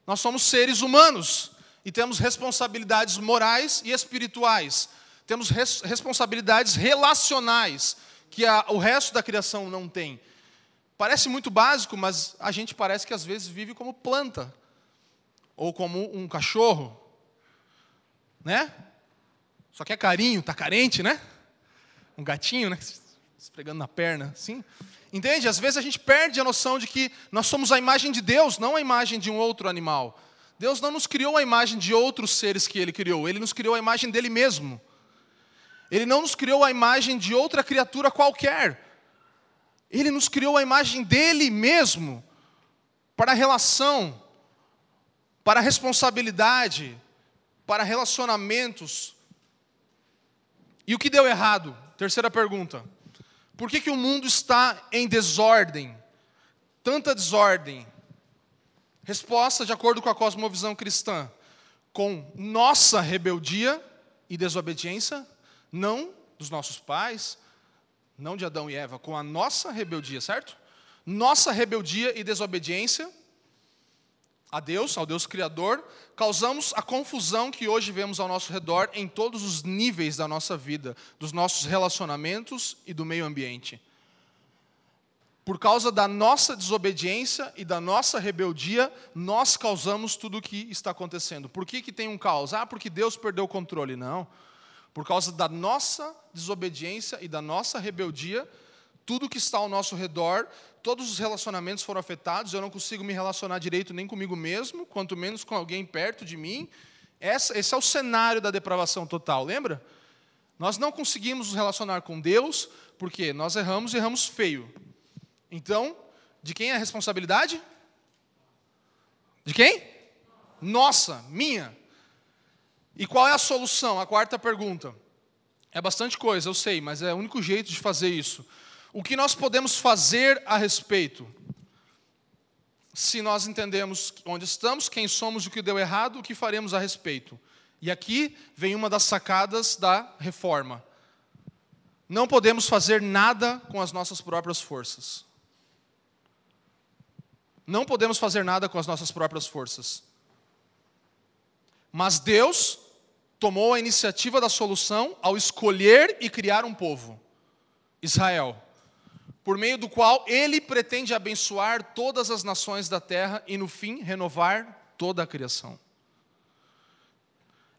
Nós somos seres humanos e temos responsabilidades morais e espirituais. Temos res responsabilidades relacionais que a, o resto da criação não tem. Parece muito básico, mas a gente parece que às vezes vive como planta ou como um cachorro, né? Só que é carinho, tá carente, né? Um gatinho, né? Esfregando na perna, assim. Entende? Às vezes a gente perde a noção de que nós somos a imagem de Deus, não a imagem de um outro animal. Deus não nos criou a imagem de outros seres que Ele criou, Ele nos criou a imagem dele mesmo. Ele não nos criou a imagem de outra criatura qualquer. Ele nos criou a imagem dele mesmo, para relação, para responsabilidade, para relacionamentos. E o que deu errado? Terceira pergunta. Por que, que o mundo está em desordem? Tanta desordem. Resposta, de acordo com a cosmovisão cristã, com nossa rebeldia e desobediência, não dos nossos pais, não de Adão e Eva, com a nossa rebeldia, certo? Nossa rebeldia e desobediência a Deus, ao Deus Criador, causamos a confusão que hoje vemos ao nosso redor em todos os níveis da nossa vida, dos nossos relacionamentos e do meio ambiente. Por causa da nossa desobediência e da nossa rebeldia, nós causamos tudo o que está acontecendo. Por que, que tem um caos? Ah, porque Deus perdeu o controle. Não. Por causa da nossa desobediência e da nossa rebeldia, tudo que está ao nosso redor todos os relacionamentos foram afetados, eu não consigo me relacionar direito nem comigo mesmo, quanto menos com alguém perto de mim. Esse é o cenário da depravação total, lembra? Nós não conseguimos nos relacionar com Deus, porque nós erramos e erramos feio. Então, de quem é a responsabilidade? De quem? Nossa, minha. E qual é a solução? A quarta pergunta. É bastante coisa, eu sei, mas é o único jeito de fazer isso. O que nós podemos fazer a respeito? Se nós entendemos onde estamos, quem somos, o que deu errado, o que faremos a respeito? E aqui vem uma das sacadas da reforma. Não podemos fazer nada com as nossas próprias forças. Não podemos fazer nada com as nossas próprias forças. Mas Deus tomou a iniciativa da solução ao escolher e criar um povo, Israel por meio do qual ele pretende abençoar todas as nações da terra e, no fim, renovar toda a criação.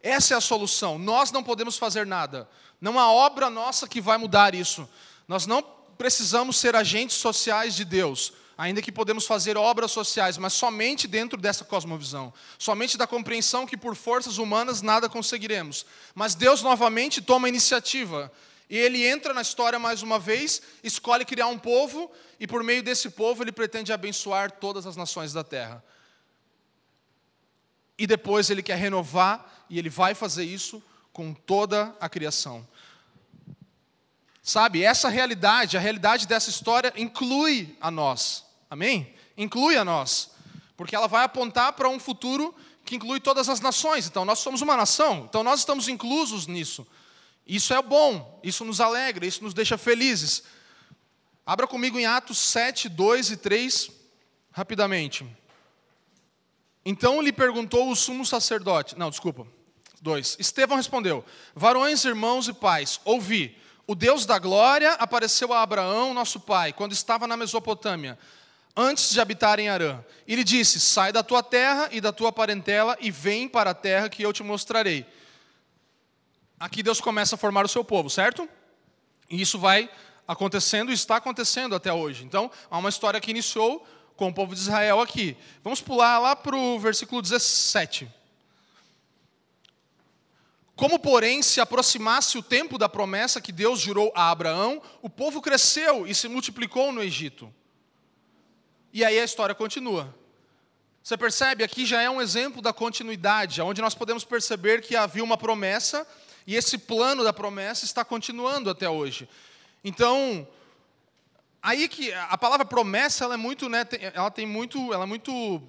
Essa é a solução. Nós não podemos fazer nada. Não há obra nossa que vai mudar isso. Nós não precisamos ser agentes sociais de Deus, ainda que podemos fazer obras sociais, mas somente dentro dessa cosmovisão, somente da compreensão que por forças humanas nada conseguiremos. Mas Deus novamente toma a iniciativa e ele entra na história mais uma vez, escolhe criar um povo, e por meio desse povo ele pretende abençoar todas as nações da terra. E depois ele quer renovar, e ele vai fazer isso com toda a criação. Sabe, essa realidade, a realidade dessa história inclui a nós. Amém? Inclui a nós. Porque ela vai apontar para um futuro que inclui todas as nações. Então, nós somos uma nação, então nós estamos inclusos nisso. Isso é bom, isso nos alegra, isso nos deixa felizes. Abra comigo em Atos 7, 2 e 3, rapidamente. Então lhe perguntou o sumo sacerdote. Não, desculpa. 2. Estevão respondeu: Varões, irmãos e pais, ouvi. O Deus da glória apareceu a Abraão, nosso pai, quando estava na Mesopotâmia antes de habitar em Arã. Ele disse: Sai da tua terra e da tua parentela e vem para a terra que eu te mostrarei. Aqui Deus começa a formar o seu povo, certo? E isso vai acontecendo e está acontecendo até hoje. Então, há uma história que iniciou com o povo de Israel aqui. Vamos pular lá para o versículo 17. Como, porém, se aproximasse o tempo da promessa que Deus jurou a Abraão, o povo cresceu e se multiplicou no Egito. E aí a história continua. Você percebe, aqui já é um exemplo da continuidade, onde nós podemos perceber que havia uma promessa e esse plano da promessa está continuando até hoje. Então, aí que a palavra promessa, ela é muito, né, ela tem muito, ela é muito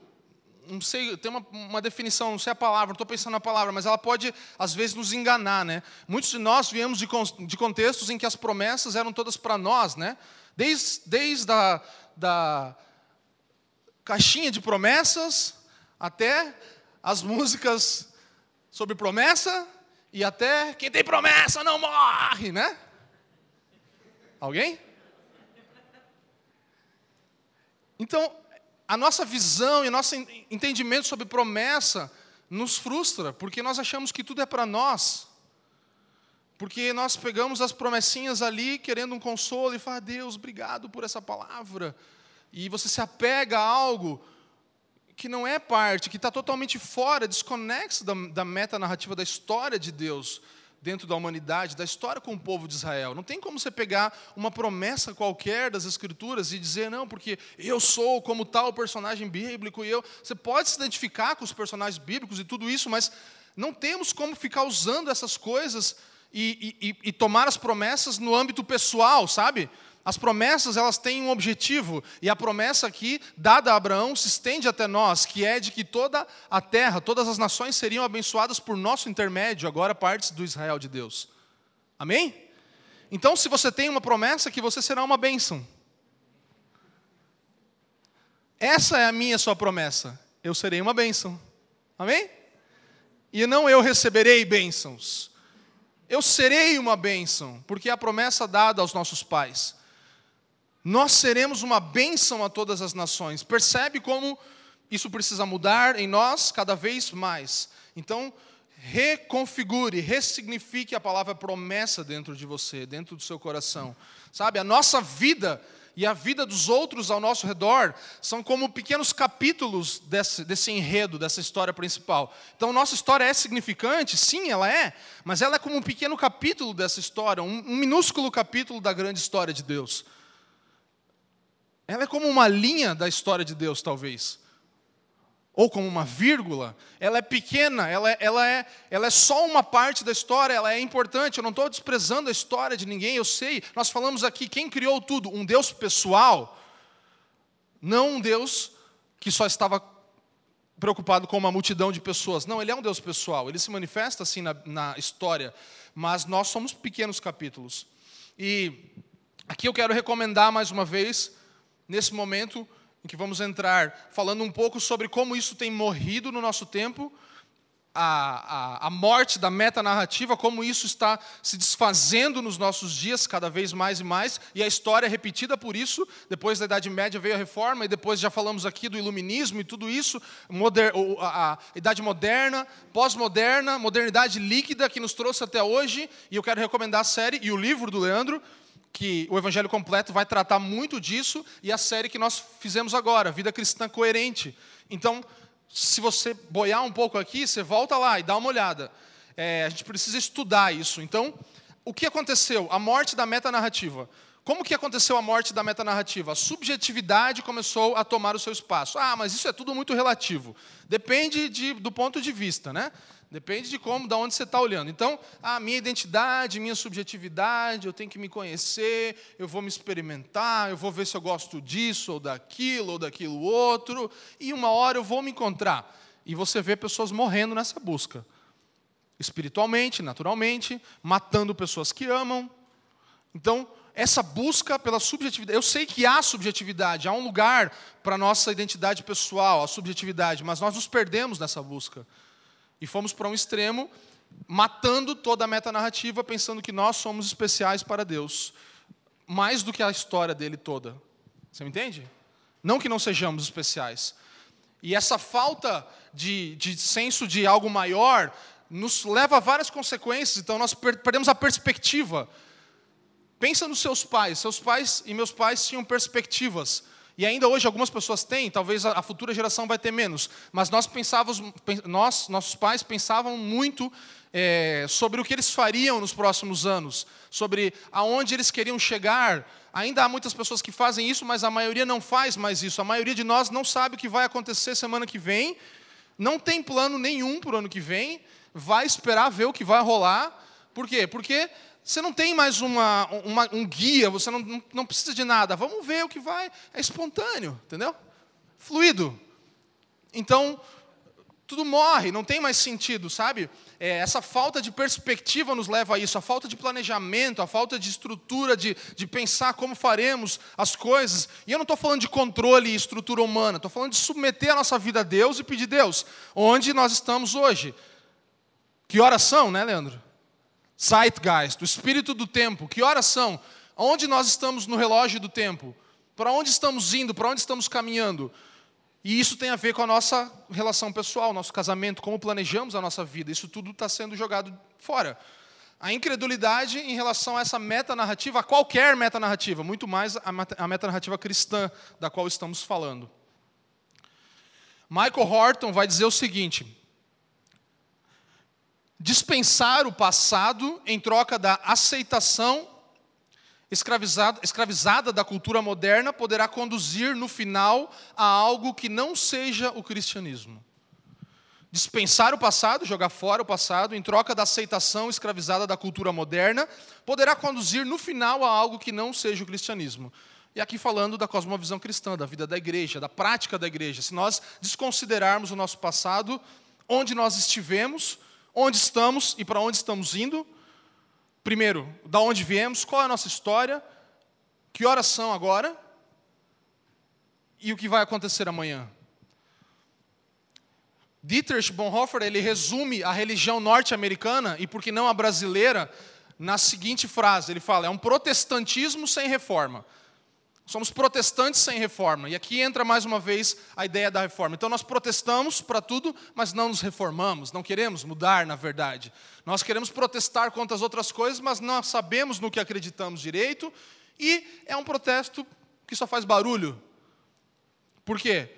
não sei, tem uma, uma definição, não sei a palavra, não estou pensando na palavra, mas ela pode, às vezes, nos enganar. Né? Muitos de nós viemos de, de contextos em que as promessas eram todas para nós, né? desde, desde a da caixinha de promessas até as músicas sobre promessa e até quem tem promessa não morre, né? Alguém? Então, a nossa visão e o nosso entendimento sobre promessa nos frustra, porque nós achamos que tudo é para nós. Porque nós pegamos as promessinhas ali, querendo um consolo, e fala, ah, Deus, obrigado por essa palavra. E você se apega a algo que não é parte, que está totalmente fora, desconexo da, da meta narrativa da história de Deus dentro da humanidade, da história com o povo de Israel. Não tem como você pegar uma promessa qualquer das Escrituras e dizer, não, porque eu sou como tal personagem bíblico e eu. Você pode se identificar com os personagens bíblicos e tudo isso, mas não temos como ficar usando essas coisas e, e, e tomar as promessas no âmbito pessoal, sabe? As promessas, elas têm um objetivo, e a promessa aqui, dada a Abraão, se estende até nós, que é de que toda a terra, todas as nações seriam abençoadas por nosso intermédio, agora partes do Israel de Deus. Amém? Então, se você tem uma promessa, que você será uma bênção. Essa é a minha sua promessa. Eu serei uma bênção. Amém? E não eu receberei bênçãos. Eu serei uma bênção, porque é a promessa dada aos nossos pais nós seremos uma bênção a todas as nações. Percebe como isso precisa mudar em nós cada vez mais. Então, reconfigure, ressignifique a palavra promessa dentro de você, dentro do seu coração. Sabe, a nossa vida e a vida dos outros ao nosso redor são como pequenos capítulos desse, desse enredo, dessa história principal. Então, nossa história é significante? Sim, ela é, mas ela é como um pequeno capítulo dessa história, um, um minúsculo capítulo da grande história de Deus. Ela é como uma linha da história de Deus, talvez. Ou como uma vírgula. Ela é pequena, ela, é, ela, é, ela é só uma parte da história, ela é importante. Eu não estou desprezando a história de ninguém, eu sei. Nós falamos aqui, quem criou tudo? Um Deus pessoal, não um Deus que só estava preocupado com uma multidão de pessoas. Não, ele é um Deus pessoal, ele se manifesta assim na, na história, mas nós somos pequenos capítulos. E aqui eu quero recomendar mais uma vez nesse momento em que vamos entrar falando um pouco sobre como isso tem morrido no nosso tempo, a, a, a morte da metanarrativa, como isso está se desfazendo nos nossos dias cada vez mais e mais, e a história é repetida por isso. Depois da Idade Média veio a Reforma, e depois já falamos aqui do Iluminismo e tudo isso, moder, a, a Idade Moderna, pós-moderna, modernidade líquida que nos trouxe até hoje, e eu quero recomendar a série e o livro do Leandro, que o Evangelho completo vai tratar muito disso, e a série que nós fizemos agora, Vida Cristã Coerente. Então, se você boiar um pouco aqui, você volta lá e dá uma olhada. É, a gente precisa estudar isso. Então, o que aconteceu? A morte da metanarrativa. Como que aconteceu a morte da metanarrativa? A subjetividade começou a tomar o seu espaço. Ah, mas isso é tudo muito relativo. Depende de, do ponto de vista, né? Depende de como, de onde você está olhando. Então, a minha identidade, minha subjetividade, eu tenho que me conhecer, eu vou me experimentar, eu vou ver se eu gosto disso ou daquilo ou daquilo outro, e uma hora eu vou me encontrar. E você vê pessoas morrendo nessa busca. Espiritualmente, naturalmente, matando pessoas que amam. Então, essa busca pela subjetividade. Eu sei que há subjetividade, há um lugar para a nossa identidade pessoal, a subjetividade, mas nós nos perdemos nessa busca. E fomos para um extremo, matando toda a metanarrativa, pensando que nós somos especiais para Deus, mais do que a história dele toda. Você me entende? Não que não sejamos especiais. E essa falta de, de senso de algo maior nos leva a várias consequências, então nós perdemos a perspectiva. Pensa nos seus pais. Seus pais e meus pais tinham perspectivas. E ainda hoje algumas pessoas têm, talvez a futura geração vai ter menos. Mas nós pensávamos, nós, nossos pais pensavam muito é, sobre o que eles fariam nos próximos anos, sobre aonde eles queriam chegar. Ainda há muitas pessoas que fazem isso, mas a maioria não faz mais isso. A maioria de nós não sabe o que vai acontecer semana que vem, não tem plano nenhum para o ano que vem, vai esperar ver o que vai rolar. Por quê? Porque você não tem mais uma, uma, um guia, você não, não, precisa de nada. Vamos ver o que vai. É espontâneo, entendeu? Fluido. Então, tudo morre, não tem mais sentido, sabe? É, essa falta de perspectiva nos leva a isso, a falta de planejamento, a falta de estrutura, de, de pensar como faremos as coisas. E eu não estou falando de controle e estrutura humana, estou falando de submeter a nossa vida a Deus e pedir, Deus, onde nós estamos hoje? Que horas são, né, Leandro? Zeitgeist, o espírito do tempo. Que horas são? Onde nós estamos no relógio do tempo? Para onde estamos indo? Para onde estamos caminhando? E isso tem a ver com a nossa relação pessoal, nosso casamento, como planejamos a nossa vida. Isso tudo está sendo jogado fora. A incredulidade em relação a essa metanarrativa, a qualquer metanarrativa, muito mais a metanarrativa cristã da qual estamos falando. Michael Horton vai dizer o seguinte: dispensar o passado em troca da aceitação escravizada, escravizada da cultura moderna poderá conduzir no final a algo que não seja o cristianismo. Dispensar o passado, jogar fora o passado, em troca da aceitação escravizada da cultura moderna, poderá conduzir no final a algo que não seja o cristianismo. E aqui falando da cosmovisão cristã, da vida da igreja, da prática da igreja. Se nós desconsiderarmos o nosso passado, onde nós estivemos, onde estamos e para onde estamos indo, Primeiro, da onde viemos, qual é a nossa história, que horas são agora e o que vai acontecer amanhã. Dietrich Bonhoeffer ele resume a religião norte-americana e por que não a brasileira na seguinte frase, ele fala: é um protestantismo sem reforma. Somos protestantes sem reforma. E aqui entra mais uma vez a ideia da reforma. Então nós protestamos para tudo, mas não nos reformamos, não queremos mudar, na verdade. Nós queremos protestar contra as outras coisas, mas não sabemos no que acreditamos direito, e é um protesto que só faz barulho. Por quê?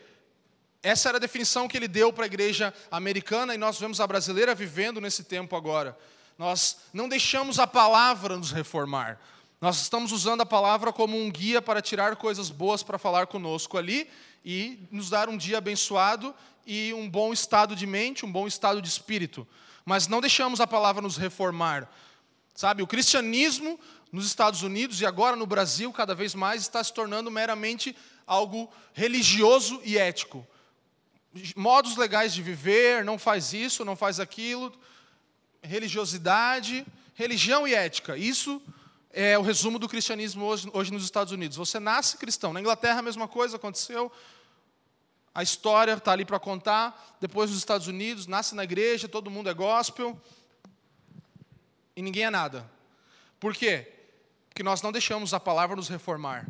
Essa era a definição que ele deu para a igreja americana e nós vemos a brasileira vivendo nesse tempo agora. Nós não deixamos a palavra nos reformar. Nós estamos usando a palavra como um guia para tirar coisas boas para falar conosco ali e nos dar um dia abençoado e um bom estado de mente, um bom estado de espírito. Mas não deixamos a palavra nos reformar. Sabe, o cristianismo nos Estados Unidos e agora no Brasil, cada vez mais, está se tornando meramente algo religioso e ético. Modos legais de viver, não faz isso, não faz aquilo. Religiosidade, religião e ética. Isso é o resumo do cristianismo hoje, hoje nos Estados Unidos. Você nasce cristão. Na Inglaterra a mesma coisa aconteceu. A história está ali para contar. Depois nos Estados Unidos, nasce na igreja, todo mundo é gospel. E ninguém é nada. Por quê? Porque nós não deixamos a palavra nos reformar.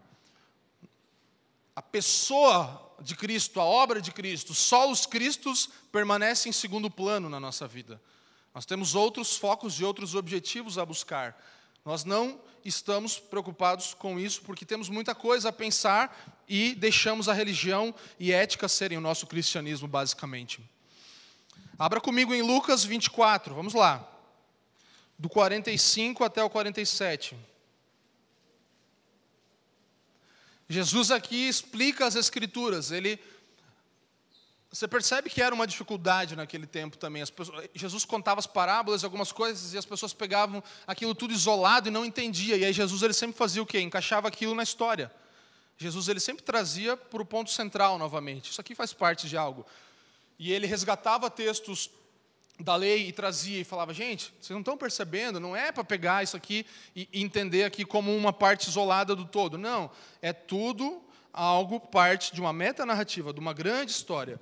A pessoa de Cristo, a obra de Cristo, só os Cristos permanecem em segundo plano na nossa vida. Nós temos outros focos e outros objetivos a buscar. Nós não estamos preocupados com isso porque temos muita coisa a pensar e deixamos a religião e ética serem o nosso cristianismo, basicamente. Abra comigo em Lucas 24, vamos lá. Do 45 até o 47. Jesus aqui explica as Escrituras, ele você percebe que era uma dificuldade naquele tempo também. Pessoas, Jesus contava as parábolas, algumas coisas, e as pessoas pegavam aquilo tudo isolado e não entendia. E aí Jesus ele sempre fazia o quê? Encaixava aquilo na história. Jesus ele sempre trazia para o ponto central novamente. Isso aqui faz parte de algo. E ele resgatava textos da lei e trazia e falava: gente, vocês não estão percebendo? Não é para pegar isso aqui e entender aqui como uma parte isolada do todo. Não, é tudo algo parte de uma metanarrativa, de uma grande história.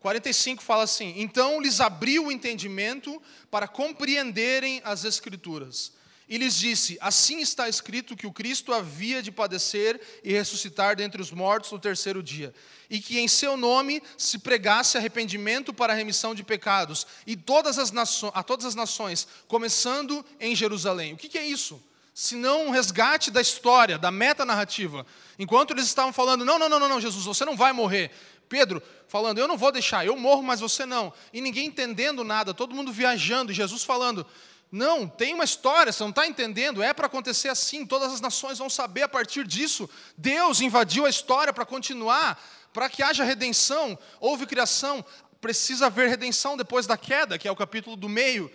45 fala assim: Então lhes abriu o entendimento para compreenderem as Escrituras. e lhes disse: Assim está escrito que o Cristo havia de padecer e ressuscitar dentre os mortos no terceiro dia, e que em seu nome se pregasse arrependimento para a remissão de pecados e todas as a todas as nações, começando em Jerusalém. O que, que é isso? Senão um resgate da história, da metanarrativa. Enquanto eles estavam falando: Não, não, não, não, Jesus, você não vai morrer. Pedro falando: Eu não vou deixar, eu morro, mas você não. E ninguém entendendo nada, todo mundo viajando, Jesus falando: Não, tem uma história, você não está entendendo, é para acontecer assim, todas as nações vão saber a partir disso. Deus invadiu a história para continuar, para que haja redenção. Houve criação, precisa haver redenção depois da queda, que é o capítulo do meio.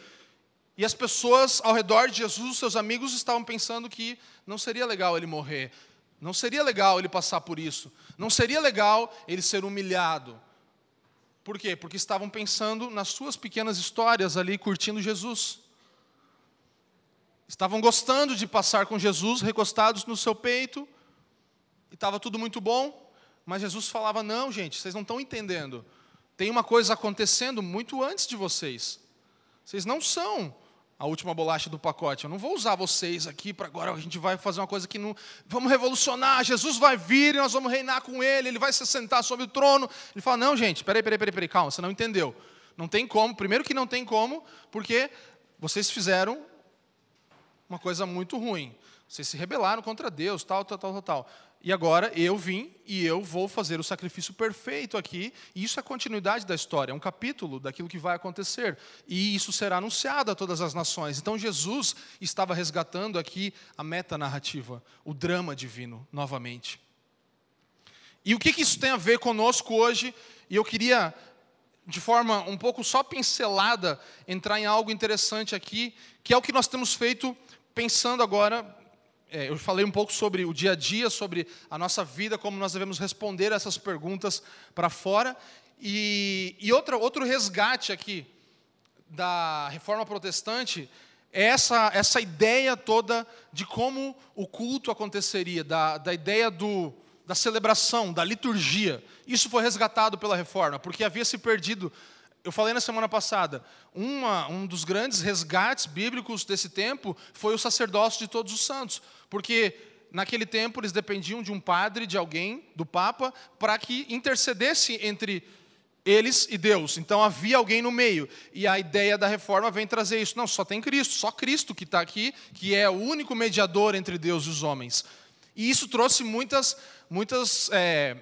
E as pessoas ao redor de Jesus, seus amigos, estavam pensando que não seria legal ele morrer. Não seria legal ele passar por isso. Não seria legal ele ser humilhado. Por quê? Porque estavam pensando nas suas pequenas histórias ali, curtindo Jesus. Estavam gostando de passar com Jesus, recostados no seu peito, e estava tudo muito bom, mas Jesus falava: Não, gente, vocês não estão entendendo. Tem uma coisa acontecendo muito antes de vocês. Vocês não são a última bolacha do pacote. Eu não vou usar vocês aqui para agora a gente vai fazer uma coisa que não. Vamos revolucionar, Jesus vai vir e nós vamos reinar com ele, ele vai se sentar sobre o trono. Ele fala: não, gente, peraí, peraí, peraí, peraí calma, você não entendeu. Não tem como, primeiro que não tem como, porque vocês fizeram uma coisa muito ruim. Vocês se rebelaram contra Deus, tal, tal, tal, tal, tal. E agora eu vim e eu vou fazer o sacrifício perfeito aqui. E isso é continuidade da história, é um capítulo daquilo que vai acontecer. E isso será anunciado a todas as nações. Então Jesus estava resgatando aqui a meta-narrativa, o drama divino, novamente. E o que, que isso tem a ver conosco hoje? E eu queria, de forma um pouco só pincelada, entrar em algo interessante aqui, que é o que nós temos feito pensando agora é, eu falei um pouco sobre o dia a dia, sobre a nossa vida, como nós devemos responder essas perguntas para fora. E, e outra, outro resgate aqui da reforma protestante é essa, essa ideia toda de como o culto aconteceria, da, da ideia do, da celebração, da liturgia. Isso foi resgatado pela reforma, porque havia se perdido eu falei na semana passada, uma, um dos grandes resgates bíblicos desse tempo foi o sacerdócio de todos os santos, porque naquele tempo eles dependiam de um padre, de alguém, do Papa, para que intercedesse entre eles e Deus. Então havia alguém no meio. E a ideia da reforma vem trazer isso. Não, só tem Cristo, só Cristo que está aqui, que é o único mediador entre Deus e os homens. E isso trouxe muitas, muitas é,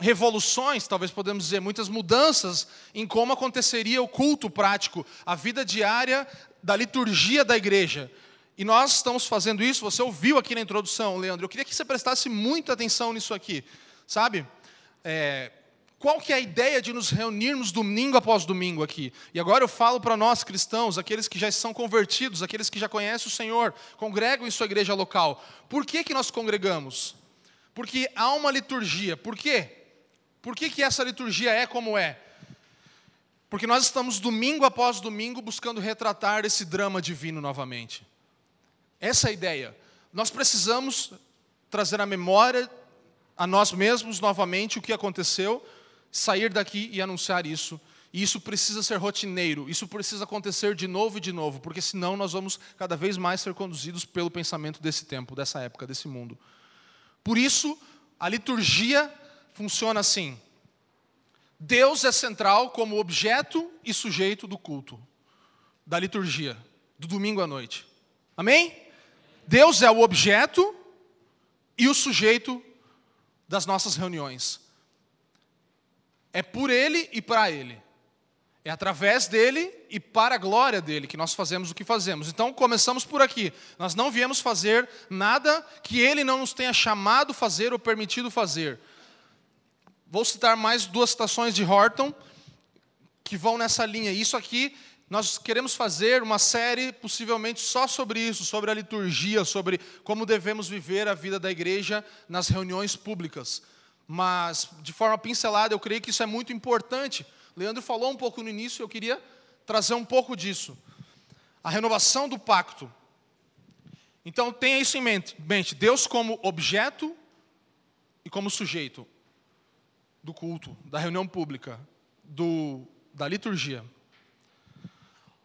revoluções, talvez podemos dizer, muitas mudanças em como aconteceria o culto prático, a vida diária da liturgia da igreja. E nós estamos fazendo isso, você ouviu aqui na introdução, Leandro. Eu queria que você prestasse muita atenção nisso aqui, sabe? É, qual que é a ideia de nos reunirmos domingo após domingo aqui? E agora eu falo para nós cristãos, aqueles que já são convertidos, aqueles que já conhecem o Senhor, congregam em sua igreja local. Por que, que nós congregamos? Porque há uma liturgia. Por quê? Por que, que essa liturgia é como é? Porque nós estamos domingo após domingo buscando retratar esse drama divino novamente. Essa é a ideia. Nós precisamos trazer à memória a nós mesmos novamente o que aconteceu, sair daqui e anunciar isso. E isso precisa ser rotineiro, isso precisa acontecer de novo e de novo, porque senão nós vamos cada vez mais ser conduzidos pelo pensamento desse tempo, dessa época, desse mundo. Por isso, a liturgia funciona assim: Deus é central como objeto e sujeito do culto, da liturgia, do domingo à noite. Amém? Deus é o objeto e o sujeito das nossas reuniões. É por Ele e para Ele. É através dele e para a glória dele que nós fazemos o que fazemos. Então começamos por aqui. Nós não viemos fazer nada que ele não nos tenha chamado fazer ou permitido fazer. Vou citar mais duas citações de Horton que vão nessa linha. Isso aqui, nós queremos fazer uma série possivelmente só sobre isso, sobre a liturgia, sobre como devemos viver a vida da igreja nas reuniões públicas. Mas, de forma pincelada, eu creio que isso é muito importante. Leandro falou um pouco no início, eu queria trazer um pouco disso. A renovação do pacto. Então, tenha isso em mente. Deus como objeto e como sujeito do culto, da reunião pública, do, da liturgia.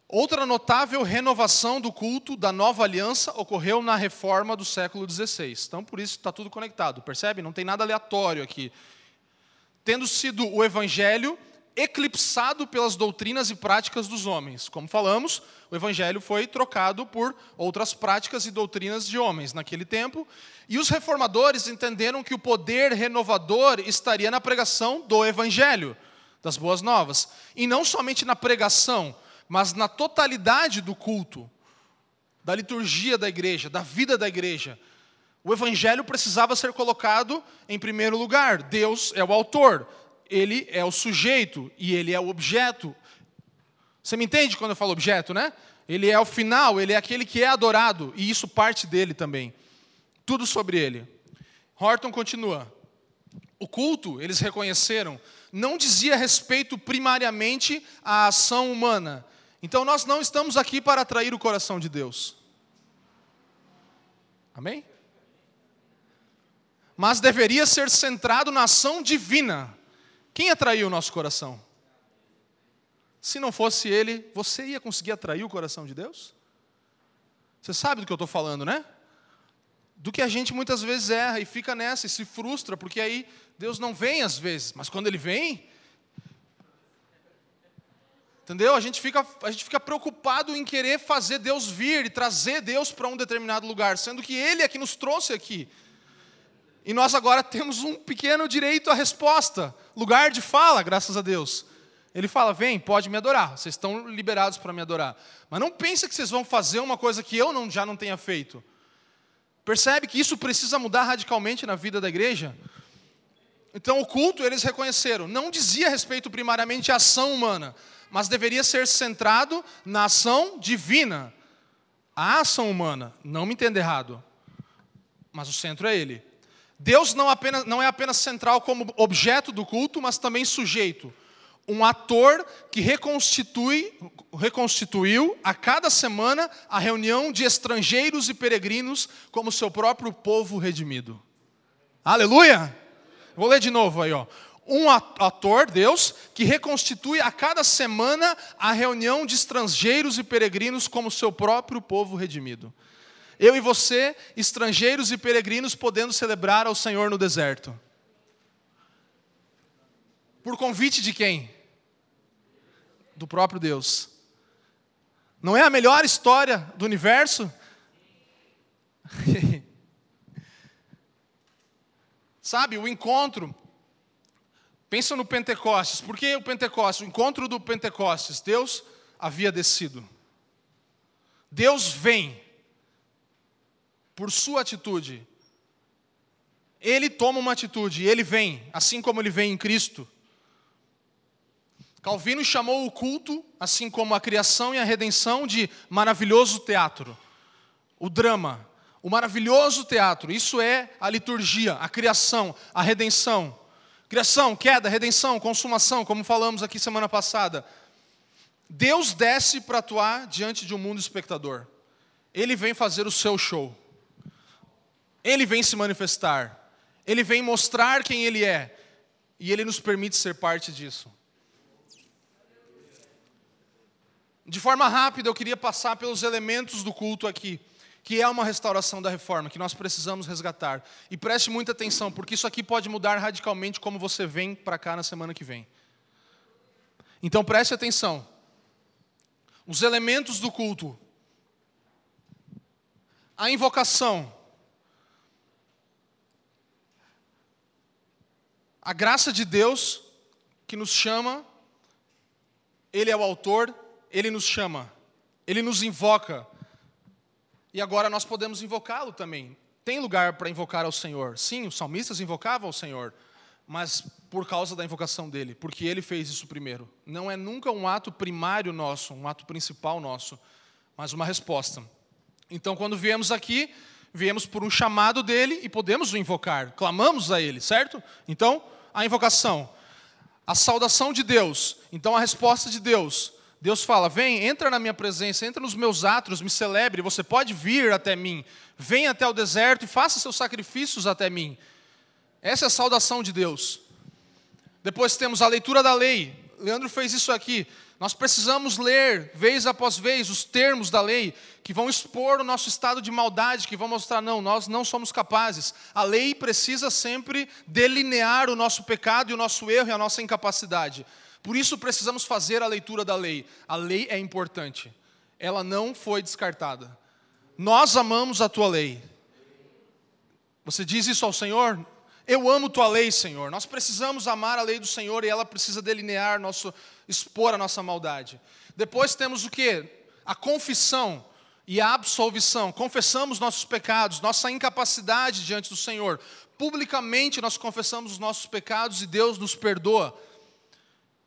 Outra notável renovação do culto da nova aliança ocorreu na reforma do século XVI. Então, por isso está tudo conectado, percebe? Não tem nada aleatório aqui. Tendo sido o evangelho eclipsado pelas doutrinas e práticas dos homens. Como falamos, o evangelho foi trocado por outras práticas e doutrinas de homens naquele tempo, e os reformadores entenderam que o poder renovador estaria na pregação do evangelho, das boas novas, e não somente na pregação, mas na totalidade do culto, da liturgia da igreja, da vida da igreja. O evangelho precisava ser colocado em primeiro lugar. Deus é o autor, ele é o sujeito e ele é o objeto. Você me entende quando eu falo objeto, né? Ele é o final, ele é aquele que é adorado, e isso parte dele também. Tudo sobre ele. Horton continua. O culto, eles reconheceram, não dizia respeito primariamente à ação humana, então nós não estamos aqui para atrair o coração de Deus. Amém? Mas deveria ser centrado na ação divina. Quem atraiu o nosso coração? Se não fosse Ele, você ia conseguir atrair o coração de Deus? Você sabe do que eu estou falando, né? Do que a gente muitas vezes erra e fica nessa e se frustra, porque aí Deus não vem às vezes, mas quando Ele vem, Entendeu? A gente, fica, a gente fica preocupado em querer fazer Deus vir e trazer Deus para um determinado lugar, sendo que Ele é que nos trouxe aqui. E nós agora temos um pequeno direito à resposta, lugar de fala, graças a Deus. Ele fala: vem, pode me adorar, vocês estão liberados para me adorar. Mas não pense que vocês vão fazer uma coisa que eu não, já não tenha feito. Percebe que isso precisa mudar radicalmente na vida da igreja? Então, o culto, eles reconheceram, não dizia respeito primariamente à ação humana, mas deveria ser centrado na ação divina. A ação humana, não me entenda errado, mas o centro é ele. Deus não, apenas, não é apenas central como objeto do culto, mas também sujeito. Um ator que reconstitui, reconstituiu a cada semana a reunião de estrangeiros e peregrinos como seu próprio povo redimido. Aleluia! Vou ler de novo aí, ó um ator, Deus, que reconstitui a cada semana a reunião de estrangeiros e peregrinos como seu próprio povo redimido. Eu e você, estrangeiros e peregrinos, podendo celebrar ao Senhor no deserto. Por convite de quem? Do próprio Deus. Não é a melhor história do universo? Sabe, o encontro Pensa no Pentecostes. Por que o Pentecostes? O encontro do Pentecostes. Deus havia descido. Deus vem por sua atitude. Ele toma uma atitude, ele vem, assim como ele vem em Cristo. Calvino chamou o culto, assim como a criação e a redenção, de maravilhoso teatro. O drama, o maravilhoso teatro, isso é a liturgia, a criação, a redenção. Criação, queda, redenção, consumação, como falamos aqui semana passada. Deus desce para atuar diante de um mundo espectador. Ele vem fazer o seu show. Ele vem se manifestar. Ele vem mostrar quem ele é. E ele nos permite ser parte disso. De forma rápida, eu queria passar pelos elementos do culto aqui que é uma restauração da reforma, que nós precisamos resgatar. E preste muita atenção, porque isso aqui pode mudar radicalmente como você vem para cá na semana que vem. Então preste atenção. Os elementos do culto. A invocação. A graça de Deus que nos chama, Ele é o autor, Ele nos chama, Ele nos invoca e agora nós podemos invocá-lo também. Tem lugar para invocar ao Senhor. Sim, os salmistas invocavam ao Senhor, mas por causa da invocação dele, porque ele fez isso primeiro. Não é nunca um ato primário nosso, um ato principal nosso, mas uma resposta. Então, quando viemos aqui, viemos por um chamado dele e podemos o invocar, clamamos a ele, certo? Então, a invocação, a saudação de Deus, então a resposta de Deus, Deus fala: vem, entra na minha presença, entra nos meus atos, me celebre, você pode vir até mim. Vem até o deserto e faça seus sacrifícios até mim. Essa é a saudação de Deus. Depois temos a leitura da lei. Leandro fez isso aqui. Nós precisamos ler, vez após vez, os termos da lei que vão expor o nosso estado de maldade, que vão mostrar, não, nós não somos capazes. A lei precisa sempre delinear o nosso pecado e o nosso erro e a nossa incapacidade. Por isso precisamos fazer a leitura da lei. A lei é importante. Ela não foi descartada. Nós amamos a tua lei. Você diz isso ao Senhor? Eu amo tua lei, Senhor. Nós precisamos amar a lei do Senhor e ela precisa delinear nosso expor a nossa maldade. Depois temos o que? A confissão e a absolvição. Confessamos nossos pecados, nossa incapacidade diante do Senhor. Publicamente nós confessamos os nossos pecados e Deus nos perdoa.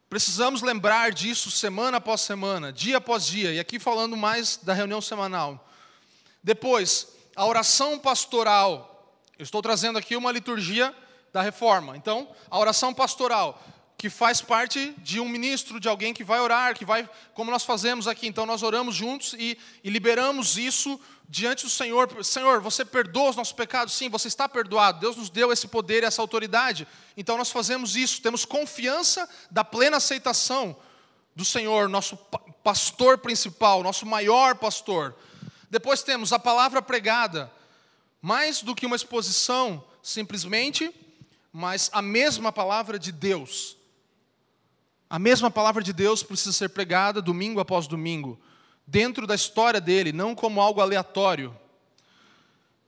Precisamos lembrar disso semana após semana, dia após dia, e aqui falando mais da reunião semanal. Depois, a oração pastoral eu estou trazendo aqui uma liturgia da reforma. Então, a oração pastoral, que faz parte de um ministro, de alguém que vai orar, que vai, como nós fazemos aqui. Então, nós oramos juntos e, e liberamos isso diante do Senhor. Senhor, você perdoa os nossos pecados? Sim, você está perdoado. Deus nos deu esse poder e essa autoridade. Então, nós fazemos isso. Temos confiança da plena aceitação do Senhor, nosso pastor principal, nosso maior pastor. Depois temos a palavra pregada mais do que uma exposição, simplesmente, mas a mesma palavra de Deus. A mesma palavra de Deus precisa ser pregada domingo após domingo, dentro da história dele, não como algo aleatório.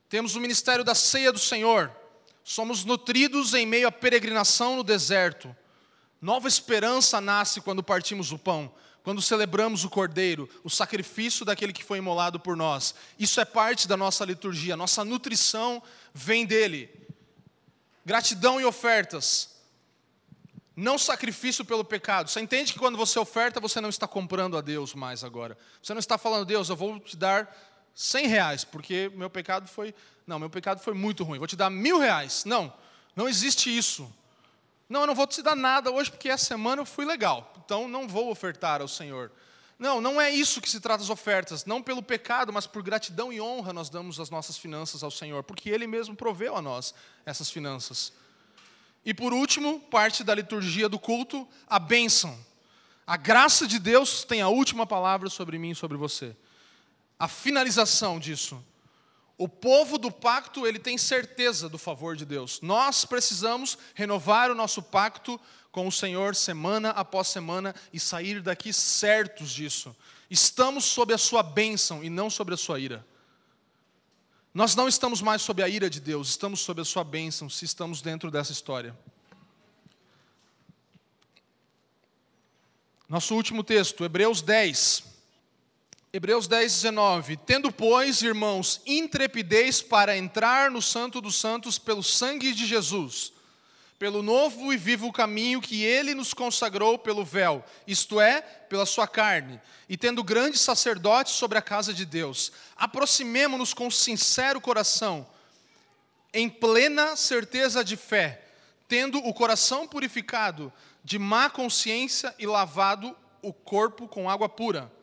Temos o ministério da ceia do Senhor. Somos nutridos em meio à peregrinação no deserto. Nova esperança nasce quando partimos o pão quando celebramos o Cordeiro, o sacrifício daquele que foi imolado por nós. Isso é parte da nossa liturgia, nossa nutrição vem dele. Gratidão e ofertas. Não sacrifício pelo pecado. Você entende que quando você oferta, você não está comprando a Deus mais agora. Você não está falando, Deus, eu vou te dar 100 reais, porque meu pecado foi. Não, meu pecado foi muito ruim, vou te dar mil reais. Não, não existe isso. Não, eu não vou te dar nada hoje porque essa semana eu fui legal, então não vou ofertar ao Senhor. Não, não é isso que se trata as ofertas. Não pelo pecado, mas por gratidão e honra nós damos as nossas finanças ao Senhor, porque Ele mesmo proveu a nós essas finanças. E por último, parte da liturgia do culto, a bênção. A graça de Deus tem a última palavra sobre mim e sobre você. A finalização disso. O povo do pacto, ele tem certeza do favor de Deus. Nós precisamos renovar o nosso pacto com o Senhor semana após semana e sair daqui certos disso. Estamos sob a sua bênção e não sobre a sua ira. Nós não estamos mais sob a ira de Deus, estamos sob a sua bênção se estamos dentro dessa história. Nosso último texto, Hebreus 10. Hebreus 10, 19. Tendo, pois, irmãos, intrepidez para entrar no Santo dos Santos pelo sangue de Jesus, pelo novo e vivo caminho que ele nos consagrou pelo véu, isto é, pela sua carne, e tendo grande sacerdote sobre a casa de Deus, aproximemo-nos com sincero coração, em plena certeza de fé, tendo o coração purificado de má consciência e lavado o corpo com água pura.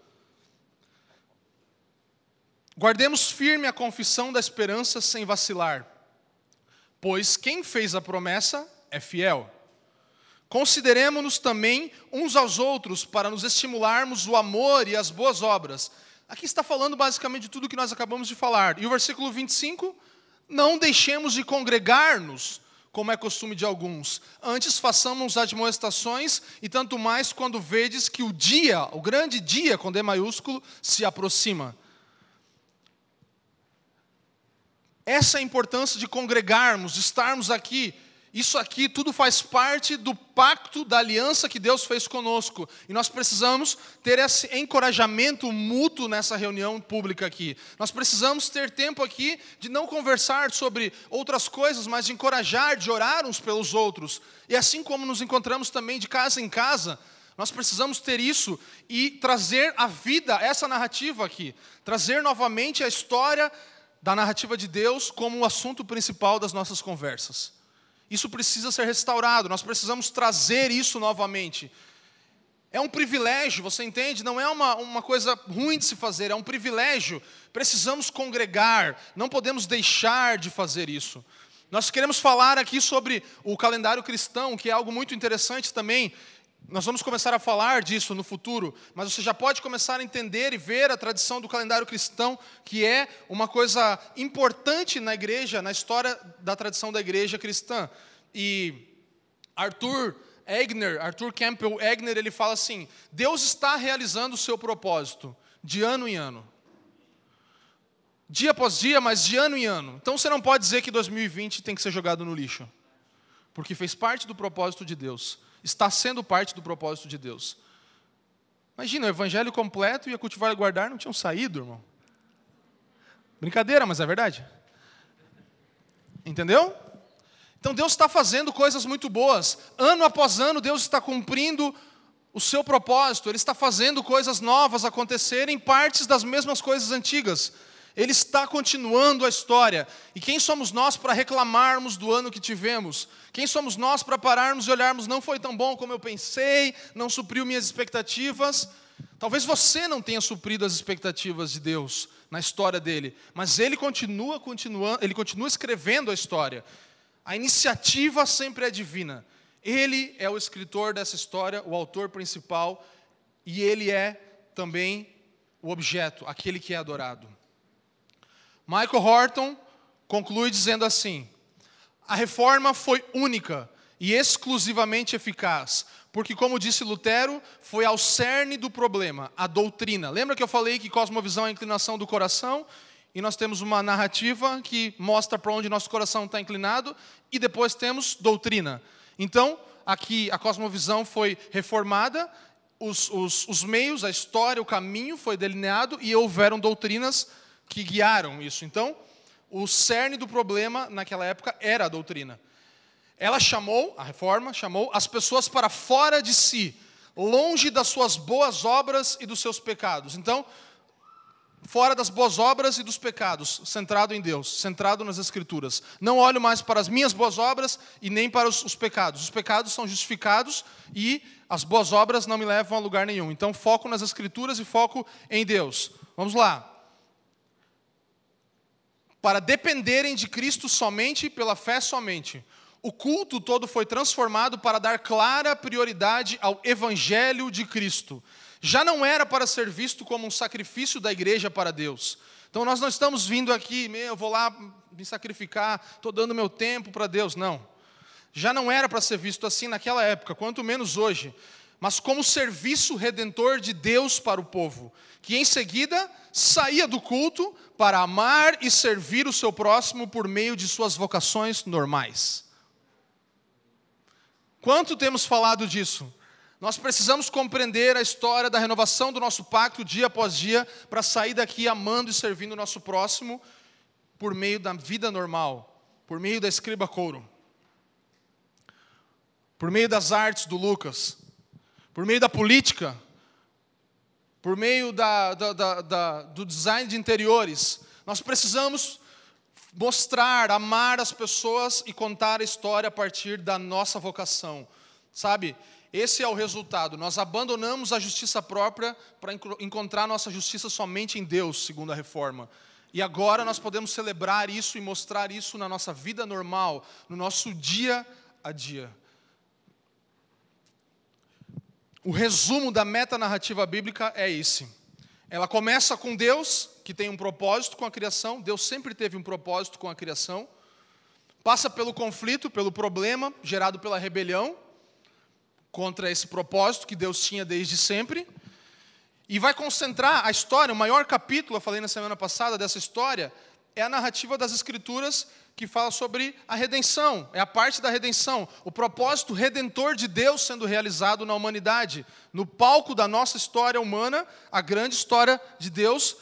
Guardemos firme a confissão da esperança sem vacilar, pois quem fez a promessa é fiel. Consideremos-nos também uns aos outros para nos estimularmos o amor e as boas obras. Aqui está falando basicamente de tudo que nós acabamos de falar. E o versículo 25: Não deixemos de congregar-nos, como é costume de alguns. Antes façamos admoestações, e tanto mais quando vedes que o dia, o grande dia, com D maiúsculo, se aproxima. Essa é a importância de congregarmos, de estarmos aqui. Isso aqui tudo faz parte do pacto, da aliança que Deus fez conosco. E nós precisamos ter esse encorajamento mútuo nessa reunião pública aqui. Nós precisamos ter tempo aqui de não conversar sobre outras coisas, mas de encorajar, de orar uns pelos outros. E assim como nos encontramos também de casa em casa, nós precisamos ter isso e trazer a vida, essa narrativa aqui. Trazer novamente a história da narrativa de Deus como o assunto principal das nossas conversas. Isso precisa ser restaurado, nós precisamos trazer isso novamente. É um privilégio, você entende? Não é uma, uma coisa ruim de se fazer, é um privilégio. Precisamos congregar, não podemos deixar de fazer isso. Nós queremos falar aqui sobre o calendário cristão, que é algo muito interessante também. Nós vamos começar a falar disso no futuro, mas você já pode começar a entender e ver a tradição do calendário cristão, que é uma coisa importante na igreja, na história da tradição da igreja cristã. E Arthur Egner, Arthur Campbell Egner, ele fala assim: Deus está realizando o seu propósito de ano em ano. Dia após dia, mas de ano em ano. Então você não pode dizer que 2020 tem que ser jogado no lixo, porque fez parte do propósito de Deus está sendo parte do propósito de Deus. Imagina, o evangelho completo e a cultivar e guardar não tinham saído, irmão. Brincadeira, mas é verdade. Entendeu? Então Deus está fazendo coisas muito boas. Ano após ano, Deus está cumprindo o seu propósito. Ele está fazendo coisas novas acontecerem, partes das mesmas coisas antigas. Ele está continuando a história. E quem somos nós para reclamarmos do ano que tivemos? Quem somos nós para pararmos e olharmos, não foi tão bom como eu pensei, não supriu minhas expectativas? Talvez você não tenha suprido as expectativas de Deus na história dele, mas ele continua, continua, ele continua escrevendo a história. A iniciativa sempre é divina. Ele é o escritor dessa história, o autor principal, e ele é também o objeto, aquele que é adorado. Michael Horton conclui dizendo assim: a reforma foi única e exclusivamente eficaz, porque, como disse Lutero, foi ao cerne do problema, a doutrina. Lembra que eu falei que cosmovisão é a inclinação do coração? E nós temos uma narrativa que mostra para onde nosso coração está inclinado, e depois temos doutrina. Então, aqui a cosmovisão foi reformada, os, os, os meios, a história, o caminho foi delineado, e houveram doutrinas que guiaram isso. Então, o cerne do problema naquela época era a doutrina. Ela chamou, a reforma chamou as pessoas para fora de si, longe das suas boas obras e dos seus pecados. Então, fora das boas obras e dos pecados, centrado em Deus, centrado nas Escrituras. Não olho mais para as minhas boas obras e nem para os, os, pecados. Os pecados são justificados e as boas obras não me levam a lugar nenhum. Então, foco nas Escrituras e foco em Deus. Vamos lá para dependerem de Cristo somente pela fé somente. O culto todo foi transformado para dar clara prioridade ao Evangelho de Cristo. Já não era para ser visto como um sacrifício da igreja para Deus. Então nós não estamos vindo aqui, meu, eu vou lá me sacrificar, estou dando meu tempo para Deus. Não. Já não era para ser visto assim naquela época, quanto menos hoje mas como serviço redentor de Deus para o povo, que em seguida saía do culto para amar e servir o seu próximo por meio de suas vocações normais. Quanto temos falado disso? Nós precisamos compreender a história da renovação do nosso pacto dia após dia para sair daqui amando e servindo o nosso próximo por meio da vida normal, por meio da escriba couro, por meio das artes do Lucas, por meio da política, por meio da, da, da, do design de interiores. Nós precisamos mostrar, amar as pessoas e contar a história a partir da nossa vocação. Sabe? Esse é o resultado. Nós abandonamos a justiça própria para encontrar nossa justiça somente em Deus, segundo a reforma. E agora nós podemos celebrar isso e mostrar isso na nossa vida normal, no nosso dia a dia. O resumo da metanarrativa bíblica é esse. Ela começa com Deus, que tem um propósito com a criação, Deus sempre teve um propósito com a criação. Passa pelo conflito, pelo problema gerado pela rebelião contra esse propósito que Deus tinha desde sempre. E vai concentrar a história, o maior capítulo, eu falei na semana passada dessa história, é a narrativa das Escrituras que fala sobre a redenção, é a parte da redenção, o propósito redentor de Deus sendo realizado na humanidade. No palco da nossa história humana, a grande história de Deus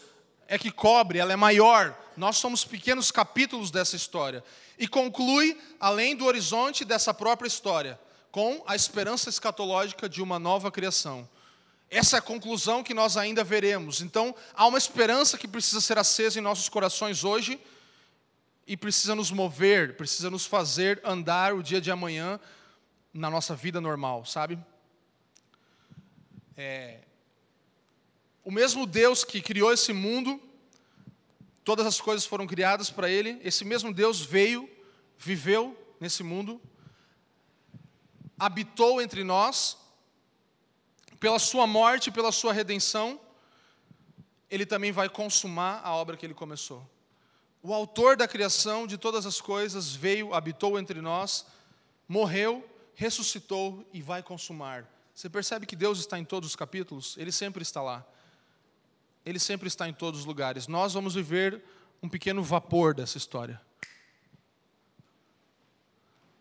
é que cobre, ela é maior. Nós somos pequenos capítulos dessa história. E conclui além do horizonte dessa própria história, com a esperança escatológica de uma nova criação. Essa é a conclusão que nós ainda veremos. Então, há uma esperança que precisa ser acesa em nossos corações hoje e precisa nos mover, precisa nos fazer andar o dia de amanhã na nossa vida normal, sabe? É, o mesmo Deus que criou esse mundo, todas as coisas foram criadas para Ele, esse mesmo Deus veio, viveu nesse mundo, habitou entre nós, pela sua morte, pela sua redenção, ele também vai consumar a obra que ele começou. O autor da criação de todas as coisas veio, habitou entre nós, morreu, ressuscitou e vai consumar. Você percebe que Deus está em todos os capítulos? Ele sempre está lá. Ele sempre está em todos os lugares. Nós vamos viver um pequeno vapor dessa história.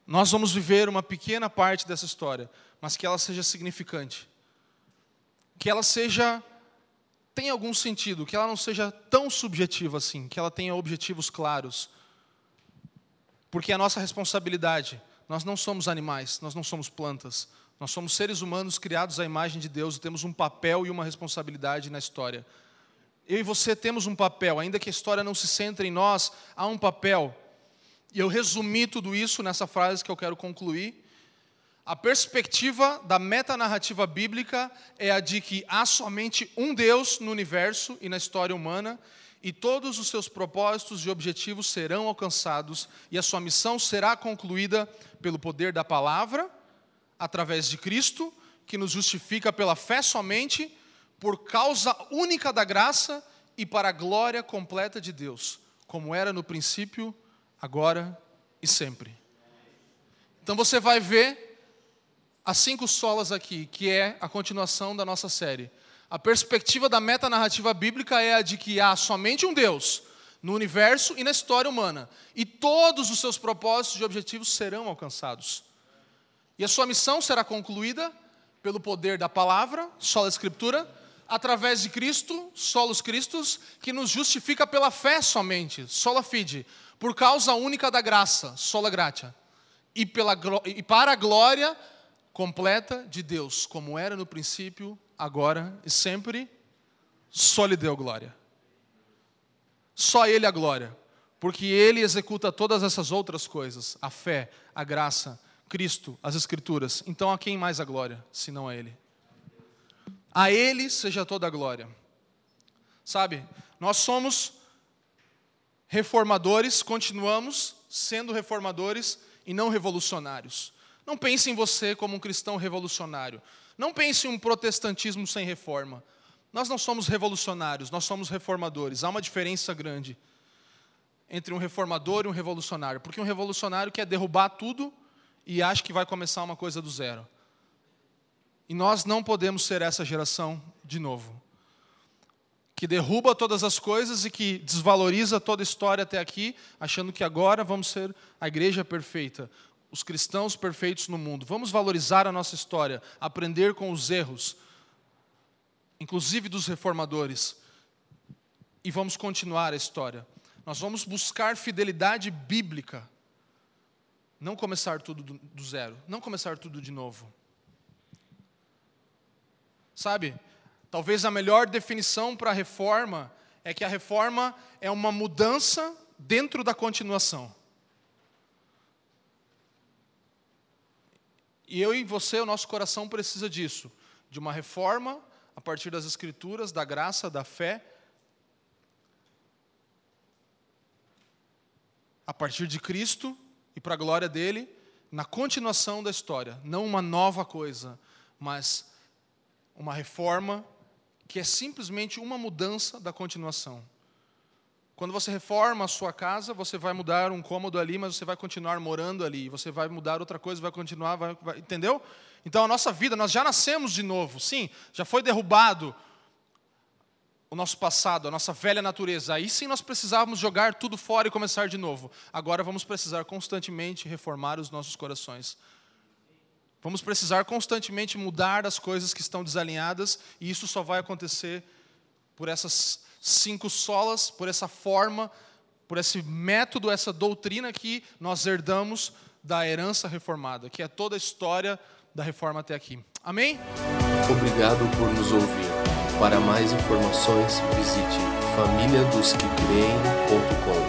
Nós vamos viver uma pequena parte dessa história, mas que ela seja significante. Que ela seja tenha algum sentido, que ela não seja tão subjetiva assim, que ela tenha objetivos claros. Porque é a nossa responsabilidade. Nós não somos animais, nós não somos plantas. Nós somos seres humanos criados à imagem de Deus e temos um papel e uma responsabilidade na história. Eu e você temos um papel, ainda que a história não se centre em nós, há um papel. E eu resumi tudo isso nessa frase que eu quero concluir. A perspectiva da metanarrativa bíblica é a de que há somente um Deus no universo e na história humana, e todos os seus propósitos e objetivos serão alcançados, e a sua missão será concluída pelo poder da palavra, através de Cristo, que nos justifica pela fé somente, por causa única da graça e para a glória completa de Deus, como era no princípio, agora e sempre. Então você vai ver as cinco solas aqui, que é a continuação da nossa série. A perspectiva da metanarrativa bíblica é a de que há somente um Deus no universo e na história humana, e todos os seus propósitos e objetivos serão alcançados. E a sua missão será concluída pelo poder da palavra, sola escritura, através de Cristo, solos Cristos, que nos justifica pela fé somente, sola fide, por causa única da graça, sola gratia, e, pela, e para a glória completa de Deus, como era no princípio, agora e sempre, só lhe deu glória. Só Ele a glória, porque Ele executa todas essas outras coisas, a fé, a graça, Cristo, as Escrituras. Então a quem mais a glória, se não a Ele? A Ele seja toda a glória. Sabe, nós somos reformadores, continuamos sendo reformadores e não revolucionários. Não pense em você como um cristão revolucionário. Não pense em um protestantismo sem reforma. Nós não somos revolucionários, nós somos reformadores. Há uma diferença grande entre um reformador e um revolucionário, porque um revolucionário quer derrubar tudo e acha que vai começar uma coisa do zero. E nós não podemos ser essa geração de novo. Que derruba todas as coisas e que desvaloriza toda a história até aqui, achando que agora vamos ser a igreja perfeita, os cristãos perfeitos no mundo. Vamos valorizar a nossa história, aprender com os erros, inclusive dos reformadores, e vamos continuar a história. Nós vamos buscar fidelidade bíblica, não começar tudo do zero, não começar tudo de novo. Sabe, talvez a melhor definição para a reforma é que a reforma é uma mudança dentro da continuação. E eu e você, o nosso coração precisa disso, de uma reforma a partir das Escrituras, da graça, da fé, a partir de Cristo e para a glória dele, na continuação da história, não uma nova coisa, mas uma reforma que é simplesmente uma mudança da continuação. Quando você reforma a sua casa, você vai mudar um cômodo ali, mas você vai continuar morando ali. Você vai mudar outra coisa, vai continuar, vai, vai, entendeu? Então a nossa vida, nós já nascemos de novo, sim, já foi derrubado o nosso passado, a nossa velha natureza. Aí sim nós precisávamos jogar tudo fora e começar de novo. Agora vamos precisar constantemente reformar os nossos corações. Vamos precisar constantemente mudar as coisas que estão desalinhadas, e isso só vai acontecer por essas cinco solas, por essa forma, por esse método, essa doutrina que nós herdamos da herança reformada, que é toda a história da reforma até aqui. Amém? Obrigado por nos ouvir. Para mais informações, visite famíliadosquecreem.com.